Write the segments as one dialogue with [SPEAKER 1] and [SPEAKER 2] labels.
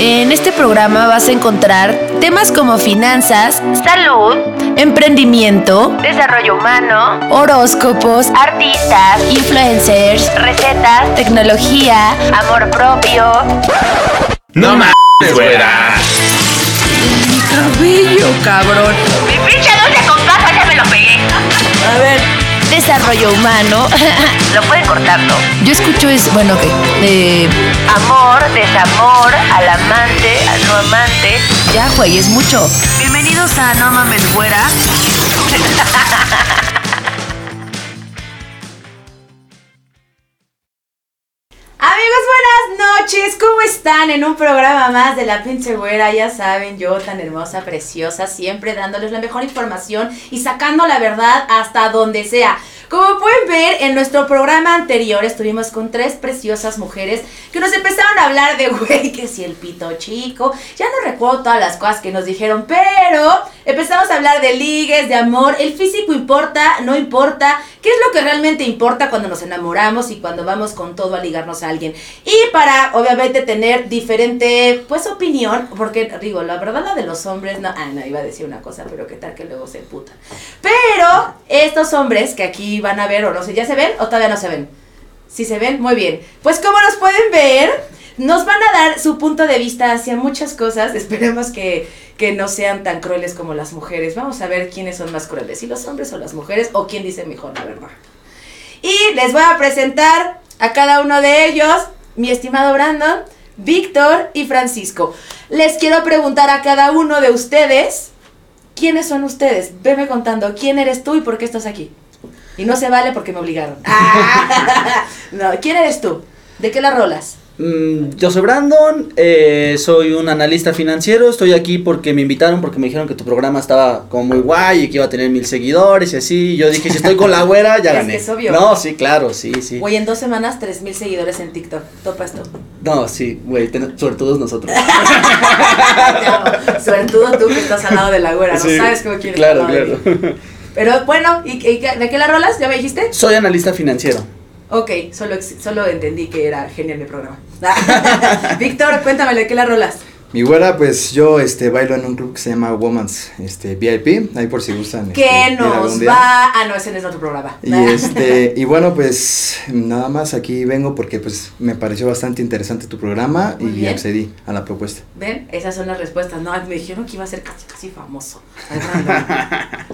[SPEAKER 1] En este programa vas a encontrar temas como finanzas, salud, emprendimiento, desarrollo humano, horóscopos, artistas, influencers, recetas, tecnología, amor propio.
[SPEAKER 2] No mames, güera.
[SPEAKER 1] Mi cabello, cabrón.
[SPEAKER 3] Mi pinche dulce con papa ya me lo pegué.
[SPEAKER 1] A ver, desarrollo humano.
[SPEAKER 3] Lo pueden cortar, ¿no?
[SPEAKER 1] Yo escucho es, bueno, ok. eh,
[SPEAKER 3] Amor, desamor, al amante, al no amante.
[SPEAKER 1] ya, güey, es mucho.
[SPEAKER 3] Bienvenidos a No Mames Güera.
[SPEAKER 4] Amigos, noches, ¿cómo están? En un programa más de La Pinche Güera, ya saben, yo tan hermosa, preciosa, siempre dándoles la mejor información y sacando la verdad hasta donde sea. Como pueden ver, en nuestro programa anterior estuvimos con tres preciosas mujeres que nos empezaron a hablar de, güey, que si el pito chico, ya no recuerdo todas las cosas que nos dijeron, pero empezamos a hablar de ligues, de amor, el físico importa, no importa, qué es lo que realmente importa cuando nos enamoramos y cuando vamos con todo a ligarnos a alguien. Y para, obviamente, tener diferente, pues, opinión, porque, digo, la verdad la de los hombres, no, ah, no, iba a decir una cosa, pero qué tal que luego se puta. Pero estos hombres que aquí van a ver, o no sé, ¿ya se ven o todavía no se ven? Si se ven, muy bien. Pues como nos pueden ver, nos van a dar su punto de vista hacia muchas cosas. Esperemos que, que no sean tan crueles como las mujeres. Vamos a ver quiénes son más crueles, si los hombres o las mujeres, o quién dice mejor, la verdad. Y les voy a presentar a cada uno de ellos, mi estimado Brandon, Víctor y Francisco. Les quiero preguntar a cada uno de ustedes, ¿quiénes son ustedes? Veme contando, ¿quién eres tú y por qué estás aquí? Y no se vale porque me obligaron. No, ¿quién eres tú? ¿De qué la rolas?
[SPEAKER 5] Mm, yo soy Brandon, eh, soy un analista financiero, estoy aquí porque me invitaron, porque me dijeron que tu programa estaba como muy guay y que iba a tener mil seguidores y así. Yo dije, si estoy con la güera, ya
[SPEAKER 4] Es
[SPEAKER 5] gané.
[SPEAKER 4] que es obvio.
[SPEAKER 5] No, sí, claro, sí, sí.
[SPEAKER 4] Hoy en dos semanas, tres mil seguidores en TikTok. Topa esto.
[SPEAKER 5] No, sí, güey, todo nosotros.
[SPEAKER 4] Suertudo tú que estás al lado de la güera, no
[SPEAKER 5] Sí,
[SPEAKER 4] sabes cómo quieres
[SPEAKER 5] Claro, claro.
[SPEAKER 4] Pero bueno, ¿y, y de qué la rolas? ¿Ya me dijiste?
[SPEAKER 5] Soy analista financiero.
[SPEAKER 4] Ok, solo, solo entendí que era genial mi programa. Víctor, cuéntame de qué la rolas.
[SPEAKER 6] Mi güera, pues yo este bailo en un club que se llama Woman's este, VIP, ahí por si gustan. este,
[SPEAKER 4] ¿Qué
[SPEAKER 6] ir
[SPEAKER 4] nos va? Ah, no, ese no es otro programa.
[SPEAKER 6] Y este, y bueno, pues nada más aquí vengo porque pues me pareció bastante interesante tu programa
[SPEAKER 4] Muy
[SPEAKER 6] y
[SPEAKER 4] bien.
[SPEAKER 6] accedí a la propuesta.
[SPEAKER 4] ¿Ven? Esas son las respuestas. No, me dijeron que iba a ser casi, casi famoso.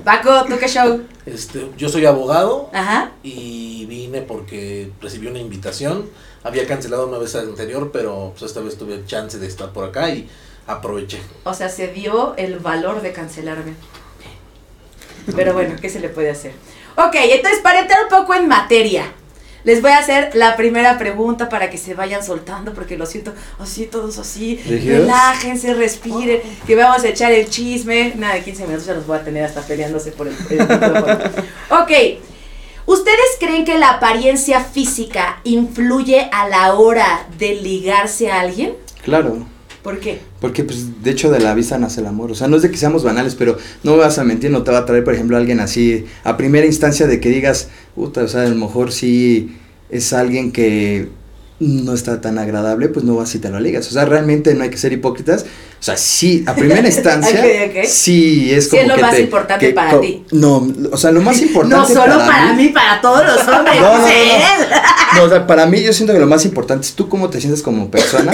[SPEAKER 4] Paco, ¿tú qué show?
[SPEAKER 2] Este, yo soy abogado
[SPEAKER 4] Ajá.
[SPEAKER 2] y vine porque recibí una invitación. Había cancelado una vez anterior, pero pues esta vez tuve chance de estar por acá y aproveché.
[SPEAKER 4] O sea, se dio el valor de cancelarme. Pero bueno, ¿qué se le puede hacer? Ok, entonces para entrar un poco en materia, les voy a hacer la primera pregunta para que se vayan soltando, porque lo siento, así, todos así, relájense, respiren, que vamos a echar el chisme. Nada, de 15 minutos ya los voy a tener hasta peleándose por el, el micrófono. Ok, ¿ustedes creen que la apariencia física influye a la hora de ligarse a alguien?
[SPEAKER 6] Claro.
[SPEAKER 4] ¿Por qué?
[SPEAKER 6] Porque pues de hecho de la vista nace el amor. O sea, no es de que seamos banales, pero no me vas a mentir, no te va a traer, por ejemplo, alguien así a primera instancia de que digas, puta, o sea, a lo mejor sí es alguien que no está tan agradable, pues no vas y te lo ligas. O sea, realmente no hay que ser hipócritas. O sea, sí, a primera instancia,
[SPEAKER 4] Ok, ok.
[SPEAKER 6] sí es
[SPEAKER 4] Sí,
[SPEAKER 6] como
[SPEAKER 4] es lo
[SPEAKER 6] que
[SPEAKER 4] más
[SPEAKER 6] te-
[SPEAKER 4] importante
[SPEAKER 6] que
[SPEAKER 4] para ti.
[SPEAKER 6] No, o sea, lo más importante
[SPEAKER 4] No solo para, mí, para todos los hombres.
[SPEAKER 6] No, no, no. No, o sea, para mí yo siento que lo más importante es tú cómo te sientes como persona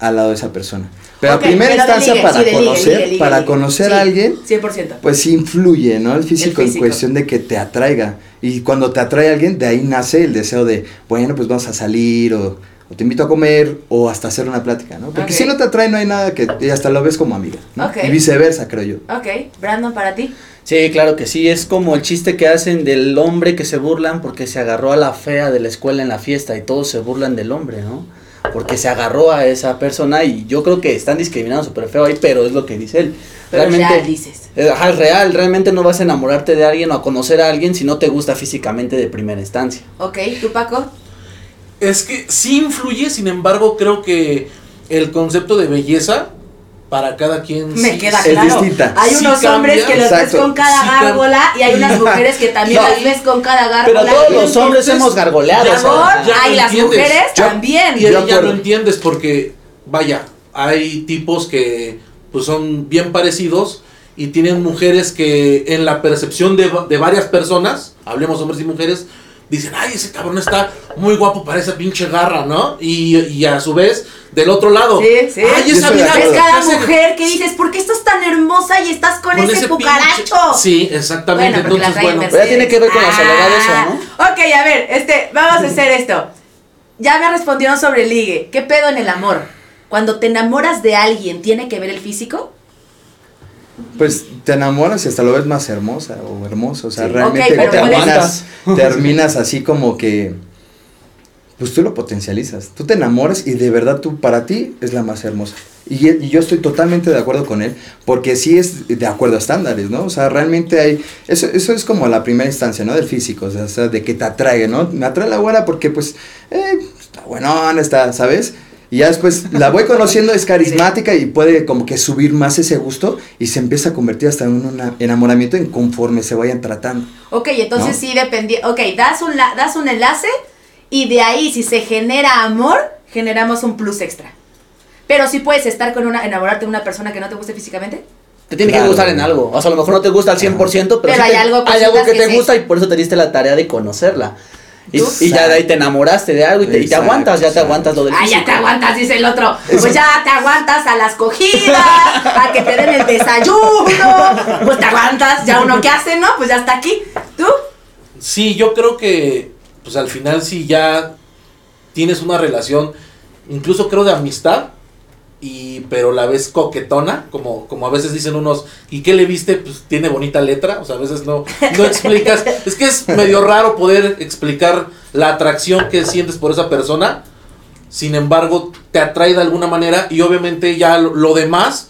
[SPEAKER 6] al lado de esa persona. Pero a primera instancia
[SPEAKER 4] ligue,
[SPEAKER 6] para
[SPEAKER 4] sí, de ligue,
[SPEAKER 6] conocer,
[SPEAKER 4] ligue, ligue,
[SPEAKER 6] para conocer
[SPEAKER 4] Sí,
[SPEAKER 6] a alguien,
[SPEAKER 4] 100%.
[SPEAKER 6] pues influye, ¿no? El físico,
[SPEAKER 4] El físico.
[SPEAKER 6] en cuestión de que te atraiga. Y cuando te atrae alguien, de ahí nace el deseo de, bueno, pues vamos a salir o, o te invito a comer o hasta hacer una plática, ¿no? Porque si no te atrae no hay nada que y hasta lo ves como amiga, ¿no? Y viceversa, creo yo.
[SPEAKER 4] Ok, Brandon, para ti.
[SPEAKER 5] Sí, claro que sí, es como el chiste que hacen del hombre que se burlan porque se agarró a la fea de la escuela en la fiesta y todos se burlan del hombre, ¿no? Porque se agarró a esa persona y yo creo que están discriminando súper feo ahí, pero es lo que dice él.
[SPEAKER 4] Pero
[SPEAKER 5] realmente,
[SPEAKER 4] ya dices.
[SPEAKER 5] Eh, Ajá, es real, realmente no vas a enamorarte de alguien o a conocer a alguien si no te gusta físicamente de primera instancia.
[SPEAKER 4] Ok, ¿tú, Paco?
[SPEAKER 2] Es que sí influye, sin embargo, creo que el concepto de belleza para cada quien
[SPEAKER 4] Me
[SPEAKER 2] sí-
[SPEAKER 4] queda
[SPEAKER 6] es
[SPEAKER 4] claro.
[SPEAKER 6] distinta.
[SPEAKER 4] Hay
[SPEAKER 2] Sí
[SPEAKER 4] unos
[SPEAKER 2] cambia.
[SPEAKER 4] hombres que los ves con cada
[SPEAKER 2] Sí
[SPEAKER 4] gárgola y hay unas mujeres que también
[SPEAKER 5] No.
[SPEAKER 4] las ves con cada gárgola.
[SPEAKER 5] Pero todos los hombres
[SPEAKER 2] entonces,
[SPEAKER 5] hemos gargoleado.
[SPEAKER 2] ya
[SPEAKER 5] o sea,
[SPEAKER 4] Amor,
[SPEAKER 2] ya
[SPEAKER 4] ay,
[SPEAKER 2] lo
[SPEAKER 4] las
[SPEAKER 2] entiendes.
[SPEAKER 4] mujeres
[SPEAKER 2] Yo-
[SPEAKER 4] también.
[SPEAKER 2] Y ya
[SPEAKER 6] acuerdo.
[SPEAKER 2] lo entiendes porque, vaya, hay tipos que pues son bien parecidos y tienen mujeres que en la percepción de, de varias personas, hablemos hombres y mujeres, dicen, ay, ese cabrón está muy guapo para esa pinche garra, ¿no? Y, y a su vez, del otro lado,
[SPEAKER 4] Sí, sí.
[SPEAKER 2] ay, esa
[SPEAKER 6] acuerdo.
[SPEAKER 4] Es cada
[SPEAKER 2] ese-
[SPEAKER 4] mujer que dices, ¿por qué estás tan hermosa y estás con, ese,
[SPEAKER 2] pinche-
[SPEAKER 4] cucaracho?
[SPEAKER 2] Sí, exactamente.
[SPEAKER 4] Bueno, la
[SPEAKER 2] Entonces,
[SPEAKER 4] en
[SPEAKER 2] bueno,
[SPEAKER 5] ya tiene que ver con la soledad eso, ¿no?
[SPEAKER 4] Ok, a ver, este, vamos a hacer esto. Ya me respondieron sobre el ligue. ¿Qué pedo en el amor? Cuando te enamoras de alguien, ¿tiene que ver el físico?
[SPEAKER 6] Pues te enamoras y hasta lo ves más hermosa o hermoso. O sea,
[SPEAKER 5] Sí.
[SPEAKER 6] realmente
[SPEAKER 4] Ok, pero
[SPEAKER 6] te
[SPEAKER 4] puedes-
[SPEAKER 6] terminas, terminas así como que. Pues tú lo potencializas. Tú te enamoras y de verdad tú, para ti, es la más hermosa. Y, y yo estoy totalmente de acuerdo con él, porque sí es de acuerdo a estándares, ¿no? O sea, realmente hay. Eso, eso es como la primera instancia, ¿no? Del físico, o sea, o sea, de que te atrae, ¿no? Me atrae la güera porque, pues, eh, está buenona, está, ¿sabes? Y ya después la voy conociendo, es carismática y puede como que subir más ese gusto y se empieza a convertir hasta en un enamoramiento en conforme se vayan tratando.
[SPEAKER 4] Ok, entonces
[SPEAKER 6] No.
[SPEAKER 4] sí dependía. Ok, das un, la- das un enlace y de ahí, si se genera amor, generamos un plus extra. Pero sí puedes estar con una, enamorarte de una persona que no te guste físicamente.
[SPEAKER 5] Te tiene que gustar en algo. O sea, a lo mejor no te gusta al 100%, pero,
[SPEAKER 4] Pero
[SPEAKER 5] sí
[SPEAKER 4] hay
[SPEAKER 5] te-
[SPEAKER 4] algo,
[SPEAKER 5] hay algo que
[SPEAKER 4] que
[SPEAKER 5] te
[SPEAKER 4] sí.
[SPEAKER 5] gusta y por eso te diste la tarea de conocerla. Y, ya de ahí te enamoraste de algo y te, y te
[SPEAKER 6] Exacto,
[SPEAKER 5] aguantas, ya te aguantas lo del
[SPEAKER 4] Ah, ya te aguantas, dice el otro. Pues ya te aguantas a las cogidas, a que te den el desayuno. Pues te aguantas, ya uno que hace, ¿no? Pues ya está aquí. ¿Tú?
[SPEAKER 2] Sí, yo creo que, pues al final, si ya tienes una relación, incluso creo de amistad, y pero la ves coquetona, como, como a veces dicen unos, ¿y qué le viste? Pues tiene bonita letra, o sea, a veces no, no explicas. es que es medio raro poder explicar la atracción que sientes por esa persona, sin embargo, te atrae de alguna manera, y obviamente ya lo, lo demás,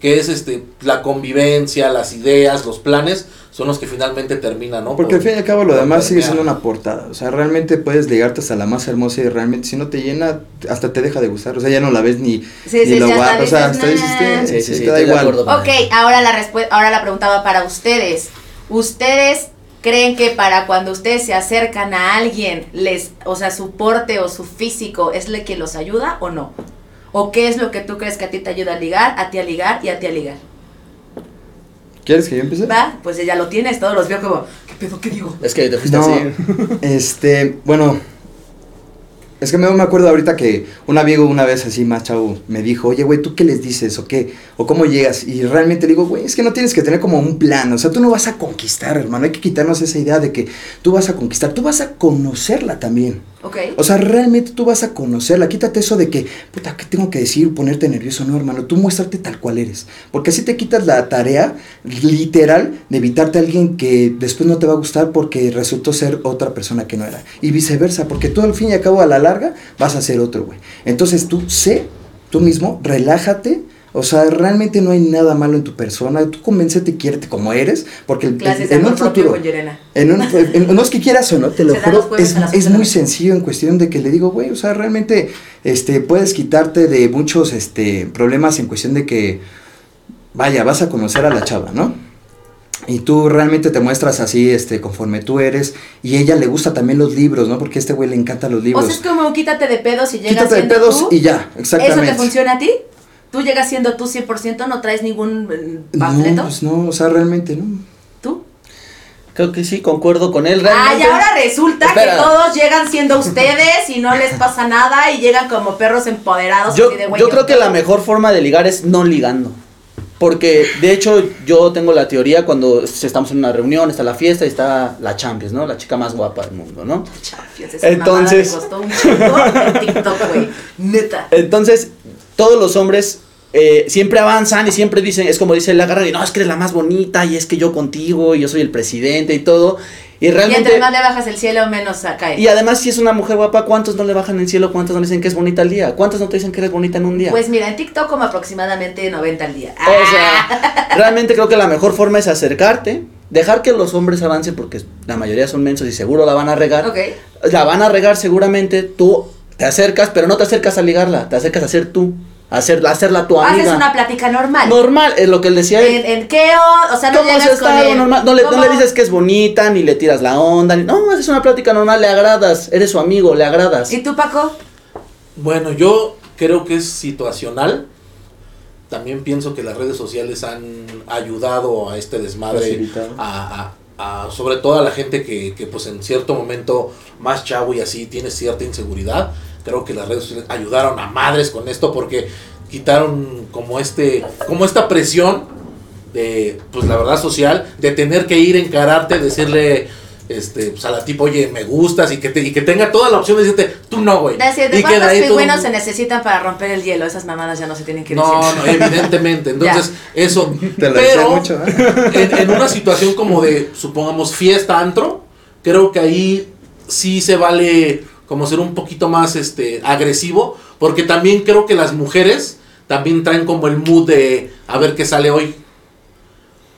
[SPEAKER 2] que es este la convivencia, las ideas, los planes, son los que finalmente terminan, ¿no?
[SPEAKER 6] Porque al fin y al cabo lo demás sigue siendo una portada. O sea, realmente puedes ligarte hasta la más hermosa y realmente si no te llena, hasta te deja de gustar. O sea, ya no la ves ni,
[SPEAKER 4] Sí,
[SPEAKER 6] ni
[SPEAKER 4] sí,
[SPEAKER 6] lo guapo. O sea, hasta dices que
[SPEAKER 5] Sí, sí,
[SPEAKER 6] sí,
[SPEAKER 5] sí,
[SPEAKER 6] te da igual.
[SPEAKER 5] acuerdo.
[SPEAKER 4] Ok, ahora la, ahora la pregunta va para ustedes. ¿Ustedes creen que para cuando ustedes se acercan a alguien, les, o sea, su porte o su físico es lo que los ayuda o no? ¿O qué es lo que tú crees que a ti te ayuda a ligar, a ti a ligar y a ti a ligar?
[SPEAKER 6] ¿Quieres que yo empiece?
[SPEAKER 4] ¿Va? Pues ya lo tienes, todos los veo como, ¿qué pedo, qué digo?
[SPEAKER 5] Es que te fuiste
[SPEAKER 6] No,
[SPEAKER 5] así.
[SPEAKER 6] este, bueno, es que me, me acuerdo ahorita que un amigo una vez así más chavo me dijo, oye, güey, ¿tú qué les dices o qué? ¿O cómo llegas? Y realmente le digo, güey, es que no tienes que tener como un plan, o sea, tú no vas a conquistar, hermano, hay que quitarnos esa idea de que tú vas a conquistar, tú vas a conocerla también.
[SPEAKER 4] Ok.
[SPEAKER 6] O sea, realmente tú vas a conocerla. Quítate eso de que, puta, ¿qué tengo que decir? Ponerte nervioso. No, hermano. Tú muéstrate tal cual eres. Porque así te quitas la tarea literal de evitarte a alguien que después no te va a gustar porque resultó ser otra persona que no era. Y viceversa. Porque tú al fin y al cabo a la larga vas a ser otro, güey. Entonces tú sé tú mismo, relájate. O sea, realmente no hay nada malo en tu persona. Tú convéncete, quiérete como eres. Porque el- en un futuro. En un- en- no es que quieras o no, te lo
[SPEAKER 4] Se
[SPEAKER 6] juro, es,
[SPEAKER 4] a
[SPEAKER 6] es muy sencillo en cuestión de que le digo, güey, o sea, realmente este, puedes quitarte de muchos este, problemas en cuestión de que, vaya, vas a conocer a la chava, ¿no? Y tú realmente te muestras así, este, conforme tú eres, y a ella le gusta también los libros, ¿no? Porque a este güey le encantan los
[SPEAKER 4] O
[SPEAKER 6] libros.
[SPEAKER 4] sea, es como quítate de pedos y llegas
[SPEAKER 6] Quítate de pedos
[SPEAKER 4] tú.
[SPEAKER 6] y ya, exactamente.
[SPEAKER 4] ¿Eso te funciona a ti? ¿Tú llegas siendo tú 100%? ¿No traes ningún eh,
[SPEAKER 6] No,
[SPEAKER 4] panfleto?
[SPEAKER 6] pues no, o sea, realmente no.
[SPEAKER 4] ¿Tú?
[SPEAKER 5] Creo que sí, concuerdo con él.
[SPEAKER 4] Ah,
[SPEAKER 5] Realmente,
[SPEAKER 4] y ahora resulta
[SPEAKER 5] Espera.
[SPEAKER 4] que todos llegan siendo ustedes y no les pasa nada y llegan como perros empoderados.
[SPEAKER 5] Yo,
[SPEAKER 4] así de,
[SPEAKER 5] yo creo que la mejor forma de ligar es no ligando. Porque, de hecho, yo tengo la teoría cuando estamos en una reunión, está la fiesta y está la Champions, ¿no? La chica más guapa del mundo, ¿no?
[SPEAKER 4] Champions, esa
[SPEAKER 5] Entonces-
[SPEAKER 4] me costó un chingo en TikTok, güey. Neta.
[SPEAKER 5] Entonces, todos los hombres eh, siempre avanzan y siempre dicen, es como dice la agarran y no, es que eres la más bonita y es que yo contigo y yo soy el presidente y todo. Y
[SPEAKER 4] Y
[SPEAKER 5] realmente...
[SPEAKER 4] entre más le bajas el cielo, menos cae.
[SPEAKER 5] Y además, si es una mujer guapa, ¿cuántos no le bajan el cielo? ¿Cuántos no le dicen que es bonita al día? ¿Cuántos no te dicen que eres bonita en un día?
[SPEAKER 4] Pues mira, en TikTok como aproximadamente 90 al día.
[SPEAKER 5] O sea, realmente creo que la mejor forma es acercarte, dejar que los hombres avancen porque la mayoría son mensos y seguro la van a regar. La van a regar seguramente, tú te acercas, pero no te acercas a ligarla, te acercas a ser tú, hacer, hacerla tu amiga.
[SPEAKER 4] Haces una plática normal.
[SPEAKER 5] Normal, es lo que él decía.
[SPEAKER 4] ¿En, en qué o, o sea, no
[SPEAKER 5] ¿Cómo has
[SPEAKER 4] llegas con él.
[SPEAKER 5] Normal. No, le, no le dices que es bonita, ni le tiras la onda, ni- no, haces una plática normal, le agradas, eres su amigo, le agradas.
[SPEAKER 4] ¿Y tú, Paco?
[SPEAKER 2] Bueno, yo creo que es situacional. También pienso que las redes sociales han ayudado a este desmadre, a, a- a- sobre todo a la gente que, que pues en cierto momento más chavo y así tiene cierta inseguridad. Creo que las redes sociales ayudaron a madres con esto porque quitaron como este, como esta presión de, pues la verdad social, de tener que ir a encararte, decirle, este, pues a la tipo, oye, me gustas y que, te, y que tenga toda la opción de decirte, tú no, güey.
[SPEAKER 4] Decir, ¿de
[SPEAKER 2] Y que de
[SPEAKER 4] cuántos
[SPEAKER 2] ahí todo-
[SPEAKER 4] pingüinos se necesitan para romper el hielo? Esas mamadas ya no se tienen que decir.
[SPEAKER 2] No, no, evidentemente. Entonces, eso.
[SPEAKER 6] Te lo
[SPEAKER 2] pero
[SPEAKER 6] mucho, ¿eh?
[SPEAKER 2] en, en una situación como de, supongamos, fiesta antro, creo que ahí sí se vale como ser un poquito más este agresivo, porque también creo que las mujeres también traen como el mood de a ver qué sale hoy.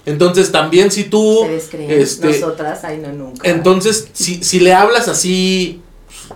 [SPEAKER 2] Entonces también si tú este
[SPEAKER 4] Nosotras, ay, no, nunca.
[SPEAKER 2] entonces si, si le hablas así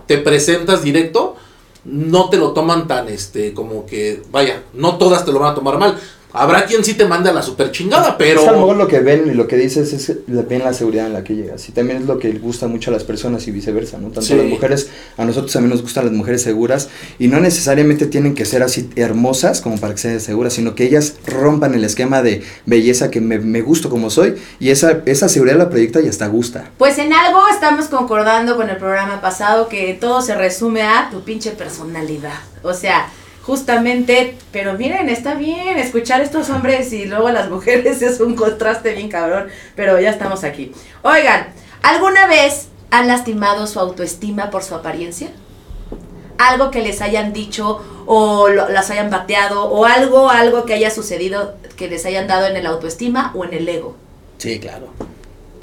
[SPEAKER 2] te presentas directo, no te lo toman tan este como que vaya, no todas te lo van a tomar mal. Habrá quien sí te manda la super chingada, pero
[SPEAKER 6] Es a lo mejor lo que ven y lo que dices es la- ven la seguridad en la que llegas. Y también es lo que gusta mucho a las personas y viceversa, ¿no? Tanto
[SPEAKER 2] Sí.
[SPEAKER 6] las mujeres, a nosotros también nos gustan las mujeres seguras. Y no necesariamente tienen que ser así hermosas como para que sean seguras, sino que ellas rompan el esquema de belleza que me, me gusto como soy. Y esa, esa seguridad la proyecta y hasta gusta.
[SPEAKER 4] Pues en algo estamos concordando con el programa pasado que todo se resume a tu pinche personalidad. O sea, justamente, pero miren, está bien escuchar a estos hombres y luego a las mujeres es un contraste bien cabrón, pero ya estamos aquí. Oigan, ¿alguna vez han lastimado su autoestima por su apariencia? Algo que les hayan dicho o lo- las hayan bateado o algo, algo que haya sucedido que les hayan dado en el autoestima o en el ego.
[SPEAKER 5] Sí, claro.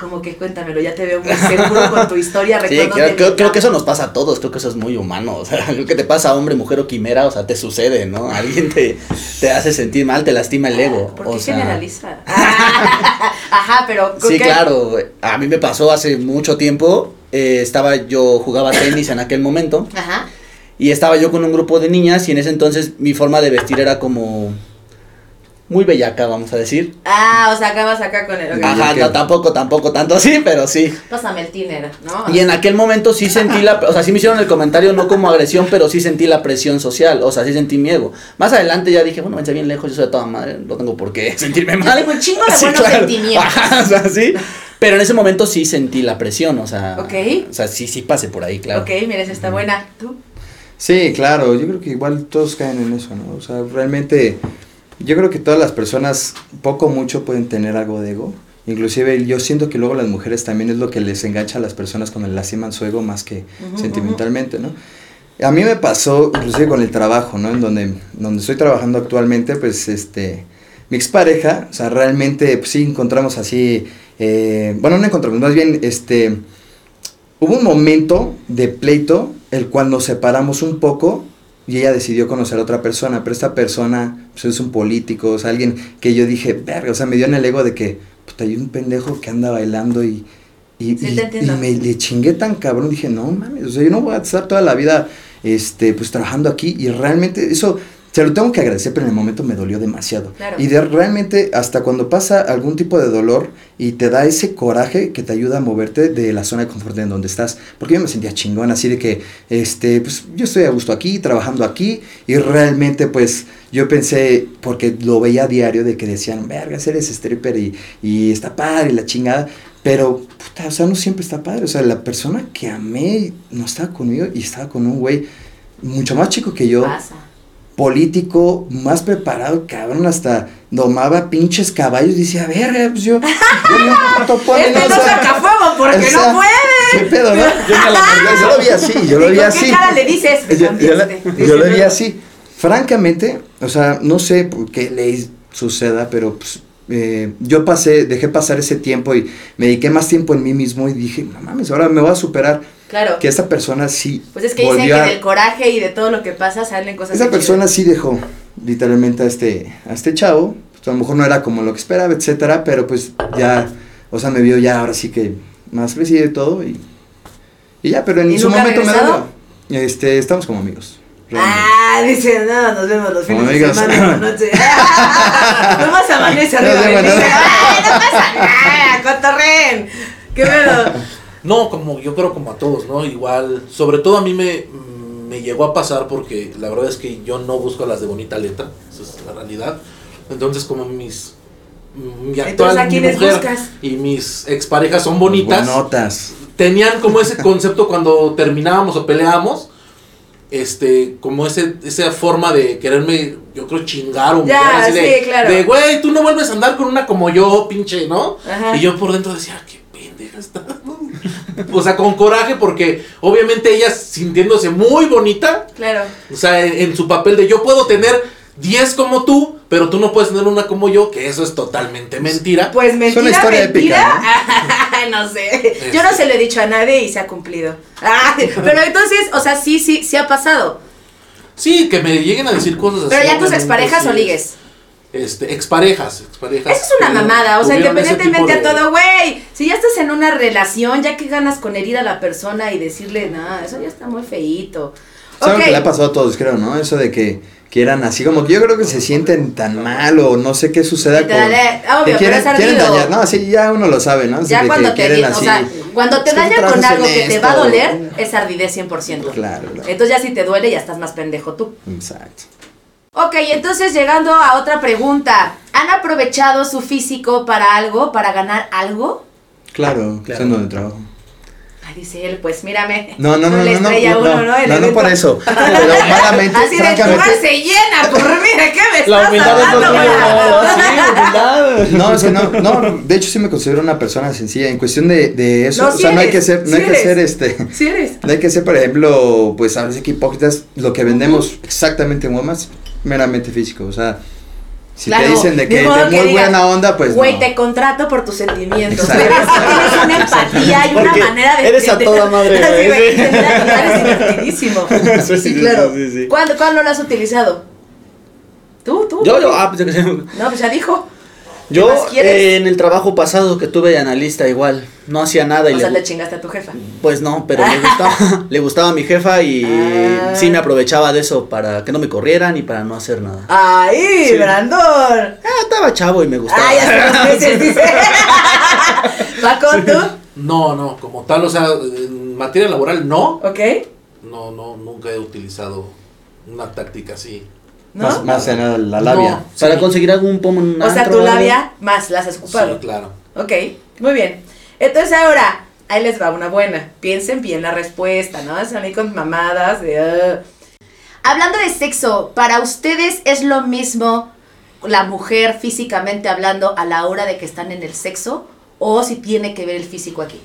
[SPEAKER 4] Como que cuéntamelo, ya te veo muy seguro con tu historia.
[SPEAKER 5] Sí, creo, creo- que eso nos pasa a todos, creo que eso es muy humano, o sea, creo que te pasa a hombre, mujer o quimera, o sea, te sucede, ¿no? Alguien te, te hace sentir mal, te lastima el ego.
[SPEAKER 4] ¿Por
[SPEAKER 5] o
[SPEAKER 4] qué
[SPEAKER 5] sea,
[SPEAKER 4] generaliza? Ajá, pero ¿con
[SPEAKER 5] Sí,
[SPEAKER 4] qué?
[SPEAKER 5] claro, a mí me pasó hace mucho tiempo, eh, estaba yo jugaba tenis en aquel momento
[SPEAKER 4] Ajá.
[SPEAKER 5] y estaba yo con un grupo de niñas y en ese entonces mi forma de vestir era como muy bellaca, vamos a decir.
[SPEAKER 4] Ah, o sea, acabas acá con el. ok.
[SPEAKER 6] Ah,
[SPEAKER 5] Ajá, no, tampoco, tampoco tanto así, pero sí.
[SPEAKER 4] Pásame el tiner, ¿no?
[SPEAKER 5] Y en aquel momento sí sentí la, o sea, sí me hicieron el comentario no como agresión, pero sí sentí la presión social, o sea, sí sentí miedo. Más adelante ya dije, bueno, vence bien lejos, yo soy de toda madre, no tengo por qué sentirme
[SPEAKER 4] Yo
[SPEAKER 5] mal.
[SPEAKER 4] tengo un chingo de buenos sentimientos.
[SPEAKER 5] Ajá, o sea, sí. Pero en ese momento sí sentí la presión, o sea,
[SPEAKER 4] Ok.
[SPEAKER 5] o sea, sí, sí pasé por ahí, claro.
[SPEAKER 4] Ok, mira, esa está buena. ¿Tú?
[SPEAKER 6] Sí, claro, yo creo que igual todos caen en eso, ¿no? O sea, realmente yo creo que todas las personas poco o mucho pueden tener algo de ego. Inclusive yo siento que luego las mujeres también es lo que les engancha a las personas cuando lastiman su ego más que sentimentalmente, ¿no? A mí me pasó inclusive con el trabajo, ¿no? En donde, donde estoy trabajando actualmente, pues este, mi expareja, o sea, realmente pues, sí encontramos así, eh, bueno, no encontramos, más bien, este, hubo un momento de pleito, el cual nos separamos un poco y ella decidió conocer a otra persona, pero esta persona pues, es un político, o sea, alguien que yo dije, verga, o sea, me dio en el ego de que, puta, hay un pendejo que anda bailando y, y,
[SPEAKER 4] Sí,
[SPEAKER 6] y- y me le chingué tan cabrón, dije, no mames, o sea, yo no voy a estar toda la vida, este, pues trabajando aquí y realmente eso... Se lo tengo que agradecer, pero en el momento me dolió demasiado.
[SPEAKER 4] Claro.
[SPEAKER 6] Y de realmente hasta cuando pasa algún tipo de dolor y te da ese coraje que te ayuda a moverte de la zona de confort en donde estás. Porque yo me sentía chingón, así de que, este, pues yo estoy a gusto aquí, trabajando aquí, y realmente pues yo pensé, porque lo veía a diario de que decían, vergas, eres stripper y, y está padre y la chingada. Pero, puta, o sea, no siempre está padre. O sea, la persona que amé no estaba conmigo y estaba con un güey mucho más chico que yo
[SPEAKER 4] Pasa.
[SPEAKER 6] Político más preparado, cabrón, hasta domaba pinches caballos, decía, verga, pues yo, yo no
[SPEAKER 4] Este
[SPEAKER 6] ¿no?
[SPEAKER 4] no
[SPEAKER 6] O sea,
[SPEAKER 4] saca fuego porque
[SPEAKER 6] o sea,
[SPEAKER 4] no puede.
[SPEAKER 6] ¿Qué pedo, no? Yo, yo lo vi así, yo lo
[SPEAKER 4] ¿Y
[SPEAKER 6] vi
[SPEAKER 4] con
[SPEAKER 6] así.
[SPEAKER 4] qué cara le dices?
[SPEAKER 6] Yo, yo la-
[SPEAKER 4] Cambiaste.
[SPEAKER 6] yo lo vi así. Francamente, o sea, no sé por qué ley suceda, pero pues, eh, yo pasé, dejé pasar ese tiempo y me dediqué más tiempo en mí mismo y dije, no mames, ahora me voy a superar.
[SPEAKER 4] Claro.
[SPEAKER 6] Que esta persona sí
[SPEAKER 4] Pues es que dicen que
[SPEAKER 6] a-
[SPEAKER 4] del coraje y de todo lo que pasa salen cosas
[SPEAKER 6] esa persona sí dejó literalmente a este, a este chavo. Pues, a lo mejor no era como lo que esperaba, etcétera, pero pues ya, o sea, me vio ya ahora sí que más crecido y todo. Y, y ya, pero en
[SPEAKER 4] ¿Y
[SPEAKER 6] su momento me dolió. Este, estamos como amigos. realmente.
[SPEAKER 4] Ah, dice, no, nos vemos los fines de semana la noche. no más amanece
[SPEAKER 6] No
[SPEAKER 4] arriba. Ay, no pasa nada, cotorren. Qué pedo.
[SPEAKER 2] No, como yo creo como a todos, ¿no? Igual, sobre todo a mí me, me llegó a pasar porque la verdad es que yo no busco a las de bonita letra, esa es la realidad. Entonces como mis mi actual
[SPEAKER 4] Entonces, ¿a
[SPEAKER 2] mi
[SPEAKER 4] quiénes
[SPEAKER 2] mujer
[SPEAKER 4] buscas?
[SPEAKER 2] y mis exparejas son bonitas,
[SPEAKER 6] Buenotas.
[SPEAKER 2] tenían como ese concepto cuando terminábamos o peleábamos, este, como ese, esa forma de quererme, yo creo, chingar o
[SPEAKER 4] Ya,
[SPEAKER 2] así de,
[SPEAKER 4] sí, claro.
[SPEAKER 2] de, güey, tú no vuelves a andar con una como yo, pinche, ¿no?
[SPEAKER 4] Ajá.
[SPEAKER 2] Y yo por dentro decía, qué pendeja está. O sea, con coraje porque obviamente ella sintiéndose muy bonita,
[SPEAKER 4] Claro.
[SPEAKER 2] o sea, en, en su papel de yo puedo tener 10 como tú, pero tú no puedes tener una como yo, que eso es totalmente mentira.
[SPEAKER 4] Pues mentira,
[SPEAKER 6] una historia
[SPEAKER 4] mentira. no sé. Yo no se lo he dicho a nadie y se ha cumplido. Ay, pero entonces, o sea, sí, sí, sí ha pasado.
[SPEAKER 2] Sí, que me lleguen a decir cosas así.
[SPEAKER 4] Pero ya tus exparejas
[SPEAKER 2] sí
[SPEAKER 4] o
[SPEAKER 2] es-
[SPEAKER 4] ligues.
[SPEAKER 2] Este, exparejas, exparejas.
[SPEAKER 4] Eso es una mamada, o sea, independientemente a
[SPEAKER 2] de-
[SPEAKER 4] todo, güey. Si ya estás en una relación, ya que ganas con herir a la persona y decirle, no, eso ya está muy feíto.
[SPEAKER 6] ¿Saben
[SPEAKER 4] Ok.
[SPEAKER 6] que le ha pasado a todos, creo, no? Eso de que quieran así, como que yo creo que se sienten tan mal o no sé qué suceda con...
[SPEAKER 4] obvio,
[SPEAKER 6] que quieren, quieren dañar, no, sí, ya uno lo sabe, ¿no? Así
[SPEAKER 4] Ya
[SPEAKER 6] de
[SPEAKER 4] cuando
[SPEAKER 6] que
[SPEAKER 4] te,
[SPEAKER 6] quieren
[SPEAKER 4] o
[SPEAKER 6] así,
[SPEAKER 4] sea, cuando te dañan con algo que te va a doler, es ardidez 100%.
[SPEAKER 6] Claro, claro.
[SPEAKER 4] Entonces ya si te duele, ya estás más pendejo tú.
[SPEAKER 6] Exacto.
[SPEAKER 4] Ok, entonces llegando a otra pregunta. ¿Han aprovechado su físico para algo, para ganar algo?
[SPEAKER 6] Claro,
[SPEAKER 5] Claro.
[SPEAKER 6] siendo de trabajo.
[SPEAKER 4] Ay, dice él, pues mírame.
[SPEAKER 6] No, no, no, no, no, no,
[SPEAKER 4] uno,
[SPEAKER 6] no,
[SPEAKER 4] ¿no?
[SPEAKER 6] No, por eso. Pero malamente,
[SPEAKER 4] Así de tu se llena por mí, ¿de qué me
[SPEAKER 5] La humildad
[SPEAKER 4] hablando?
[SPEAKER 5] ¿no? Sí, humildad.
[SPEAKER 6] No, es que no, no, de hecho sí me considero una persona sencilla en cuestión de, de eso,
[SPEAKER 4] No,
[SPEAKER 6] o
[SPEAKER 4] sí
[SPEAKER 6] sea, no hay
[SPEAKER 4] eres,
[SPEAKER 6] que ser, no
[SPEAKER 4] sí
[SPEAKER 6] hay que ser este,
[SPEAKER 4] Sí eres.
[SPEAKER 6] no hay que ser, por ejemplo, pues a veces que hipócritas, lo que vendemos exactamente en Womas, meramente físico, o sea, si
[SPEAKER 4] Claro,
[SPEAKER 6] te dicen de que de
[SPEAKER 4] que
[SPEAKER 6] muy
[SPEAKER 4] digas,
[SPEAKER 6] buena onda, pues
[SPEAKER 4] Güey,
[SPEAKER 6] no.
[SPEAKER 4] te contrato por tus sentimientos.
[SPEAKER 6] Exacto.
[SPEAKER 4] Pero es que tienes una empatía y una manera de.
[SPEAKER 5] eres a
[SPEAKER 4] de-
[SPEAKER 5] toda madre,
[SPEAKER 4] Así,
[SPEAKER 5] güey,
[SPEAKER 4] güey,
[SPEAKER 5] sí.
[SPEAKER 4] de platicar es divertidísimo.
[SPEAKER 5] Sí,
[SPEAKER 4] Sí,
[SPEAKER 5] sí,
[SPEAKER 4] claro.
[SPEAKER 5] sí, sí.
[SPEAKER 4] ¿Cuándo, ¿Cuándo lo has utilizado? ¿Tú? ¿Tú?
[SPEAKER 5] Yo, yo, ah, pues,
[SPEAKER 4] No, pues ya dijo.
[SPEAKER 5] Yo eh, en el trabajo pasado que tuve de analista igual, no hacía nada y
[SPEAKER 4] O sea,
[SPEAKER 5] le,
[SPEAKER 4] le chingaste a tu jefa.
[SPEAKER 5] pues no, pero le gustaba, le gustaba a mi jefa y
[SPEAKER 4] Ah.
[SPEAKER 5] sí me aprovechaba de eso para que no me corrieran y para no hacer nada.
[SPEAKER 4] ¡Ay,
[SPEAKER 5] Sí.
[SPEAKER 4] Brandon!
[SPEAKER 5] Ah, estaba chavo y me gustaba.
[SPEAKER 4] ¡Ay, hace dos meses, dice! Paco, ¿tú?
[SPEAKER 2] No, no, como tal, o sea, en materia laboral no.
[SPEAKER 4] ¿Ok?
[SPEAKER 2] No, no, nunca he utilizado una táctica así.
[SPEAKER 4] ¿No?
[SPEAKER 6] Más, más en la, la labia.
[SPEAKER 2] No,
[SPEAKER 5] Para
[SPEAKER 2] sí.
[SPEAKER 5] conseguir algún pomo en un
[SPEAKER 4] o sea, tu labia más las has
[SPEAKER 2] Sí,
[SPEAKER 4] ocupado.
[SPEAKER 2] claro.
[SPEAKER 4] Ok, muy bien. Entonces ahora, ahí les va una buena. Piensen bien la respuesta, ¿no? Se van a ir con mamadas de... Hablando de sexo, ¿para ustedes es lo mismo la mujer físicamente hablando a la hora de que están en el sexo? ¿O si tiene que ver el físico aquí?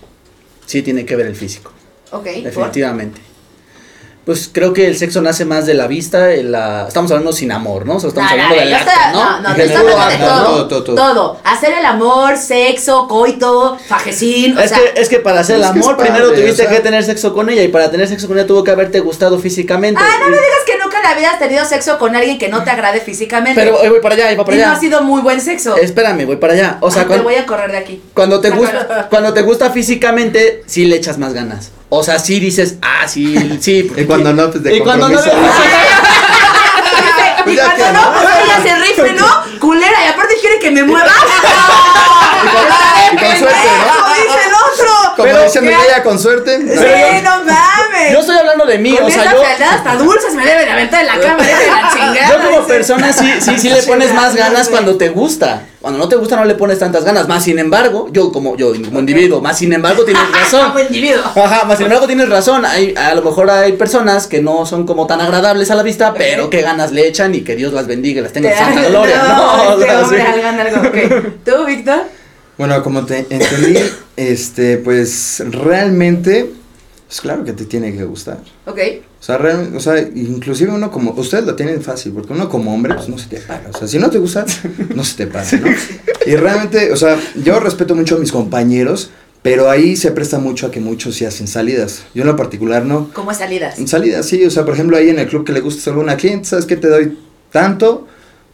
[SPEAKER 5] Sí, tiene que ver el físico,
[SPEAKER 4] Ok, ¿por?
[SPEAKER 5] Pues creo que el sexo nace más de la vista, la... estamos hablando sin amor, ¿no? O sea, estamos hablando acto,
[SPEAKER 4] estoy-
[SPEAKER 5] ¿no?
[SPEAKER 4] no, no,
[SPEAKER 5] general.
[SPEAKER 4] hablando de todo,
[SPEAKER 6] ¿no? Todo, todo,
[SPEAKER 4] todo,
[SPEAKER 6] todo.
[SPEAKER 4] Hacer el amor, sexo, coito, fajecín, o
[SPEAKER 5] Es,
[SPEAKER 4] sea...
[SPEAKER 5] que, es que para hacer el amor primero
[SPEAKER 6] padre,
[SPEAKER 5] tuviste
[SPEAKER 6] o sea-
[SPEAKER 5] que tener sexo con ella y para tener sexo con ella tuvo que haberte gustado físicamente.
[SPEAKER 4] Ay, no
[SPEAKER 5] Y-
[SPEAKER 4] me digas que la vida has tenido sexo con alguien que no te agrade físicamente.
[SPEAKER 5] Pero eh, voy para allá, y voy para
[SPEAKER 4] y no
[SPEAKER 5] allá.
[SPEAKER 4] ha sido muy buen sexo.
[SPEAKER 5] Espérame, voy para allá. O sea,
[SPEAKER 4] Ay, te
[SPEAKER 5] cuando,
[SPEAKER 4] voy a correr de aquí.
[SPEAKER 5] cuando te gusta, cuando te gusta físicamente, sí le echas más ganas. O sea, sí dices, ah, sí, sí. porque-
[SPEAKER 6] Y cuando no, pues de
[SPEAKER 5] Y cuando no,
[SPEAKER 6] compromiso.
[SPEAKER 4] y
[SPEAKER 6] Pues
[SPEAKER 4] cuando no,
[SPEAKER 6] no.
[SPEAKER 4] pues ella se rifle, ¿no? Culera, y aparte quiere que me mueva.
[SPEAKER 6] y con suerte, ¿no?
[SPEAKER 4] Como dice el otro.
[SPEAKER 6] Como dice con suerte.
[SPEAKER 4] Sí,
[SPEAKER 6] no.
[SPEAKER 4] no mames.
[SPEAKER 5] Yo estoy hablando de mí,
[SPEAKER 4] Con
[SPEAKER 5] o sea, yo.
[SPEAKER 4] fealdad hasta dulces me debe de aventar en la cama, de la chingada.
[SPEAKER 5] Yo como persona sí, sí, sí le pones más ganas
[SPEAKER 4] güey.
[SPEAKER 5] cuando te gusta. Cuando no te gusta no le pones tantas ganas. Más sin embargo, yo como yo como individuo, más sin embargo tienes razón.
[SPEAKER 4] Como individuo.
[SPEAKER 5] Ajá, más sin embargo tienes razón. Hay, a lo mejor hay personas que no son como tan agradables a la vista, pero que ganas le echan y que Dios las bendiga y las tenga en santa gloria. No, o
[SPEAKER 4] este hombre algo. ok. ¿Tú, Víctor?
[SPEAKER 6] Bueno, como te entendí, este, pues realmente, pues claro que te tiene que gustar.
[SPEAKER 4] Ok.
[SPEAKER 6] O sea, realmente, o sea, inclusive uno como, ustedes lo tienen fácil, porque uno como hombre, pues no se te para. O sea, si no te gusta, no se te para, ¿no? Y realmente, o sea, yo respeto mucho a mis compañeros, pero ahí se presta mucho a que muchos se hacen salidas. Yo en lo particular no.
[SPEAKER 4] ¿Cómo salidas?
[SPEAKER 6] En salidas, sí, o sea, por ejemplo, ahí en el club que le gusta alguna cliente, ¿sabes qué? Te doy tanto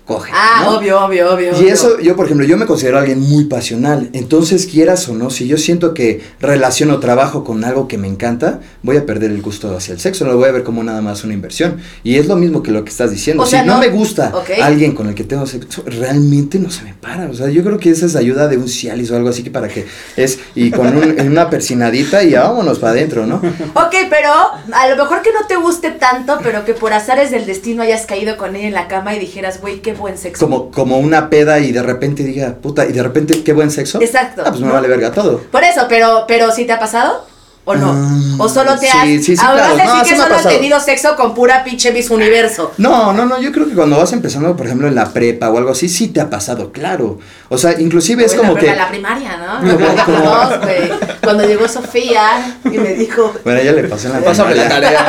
[SPEAKER 6] coge.
[SPEAKER 4] Ah,
[SPEAKER 6] ¿no?
[SPEAKER 4] obvio, obvio, obvio.
[SPEAKER 6] Y
[SPEAKER 4] obvio.
[SPEAKER 6] eso, yo por ejemplo, yo me considero alguien muy pasional. Entonces, quieras o no, si yo siento que relaciono trabajo con algo que me encanta, voy a perder el gusto hacia el sexo. No lo voy a ver como nada más una inversión. Y es lo mismo que lo que estás diciendo.
[SPEAKER 4] O sea,
[SPEAKER 6] si no,
[SPEAKER 4] no-
[SPEAKER 6] me gusta alguien con el que tengo sexo, realmente no se me para. O sea, yo creo que esa es ayuda de un Cialis o algo así que para que es, y con un- una persinadita y vámonos para adentro, ¿no?
[SPEAKER 4] Ok, pero a lo mejor que no te guste tanto, pero que por azares del destino hayas caído con ella en la cama y dijeras, güey, qué buen sexo.
[SPEAKER 6] Como, como una peda y de repente diga, puta, y de repente, qué buen sexo.
[SPEAKER 4] Exacto.
[SPEAKER 6] Ah, pues me
[SPEAKER 4] ¿no?
[SPEAKER 6] vale verga todo.
[SPEAKER 4] Por eso, pero, pero ¿sí te ha pasado? ¿O no?
[SPEAKER 6] Mm,
[SPEAKER 4] ¿O solo te
[SPEAKER 6] sí,
[SPEAKER 4] has...
[SPEAKER 6] sí, sí,
[SPEAKER 4] Ah, vas a
[SPEAKER 6] claro.
[SPEAKER 4] decir
[SPEAKER 6] No,
[SPEAKER 4] que
[SPEAKER 6] sí ha
[SPEAKER 4] solo has tenido sexo con pura pinche Miss Universo.
[SPEAKER 6] No, no, no, yo creo que cuando vas empezando, por ejemplo, en la prepa o algo así, sí te ha pasado, claro. O sea, inclusive es
[SPEAKER 4] O la
[SPEAKER 6] como
[SPEAKER 4] prepa,
[SPEAKER 6] que...
[SPEAKER 4] la primaria, ¿no?
[SPEAKER 6] Como- como-
[SPEAKER 4] "No, güey". Cuando llegó Sofía y me dijo...
[SPEAKER 6] Bueno, ya le pasé en la
[SPEAKER 5] Pásame la tarea.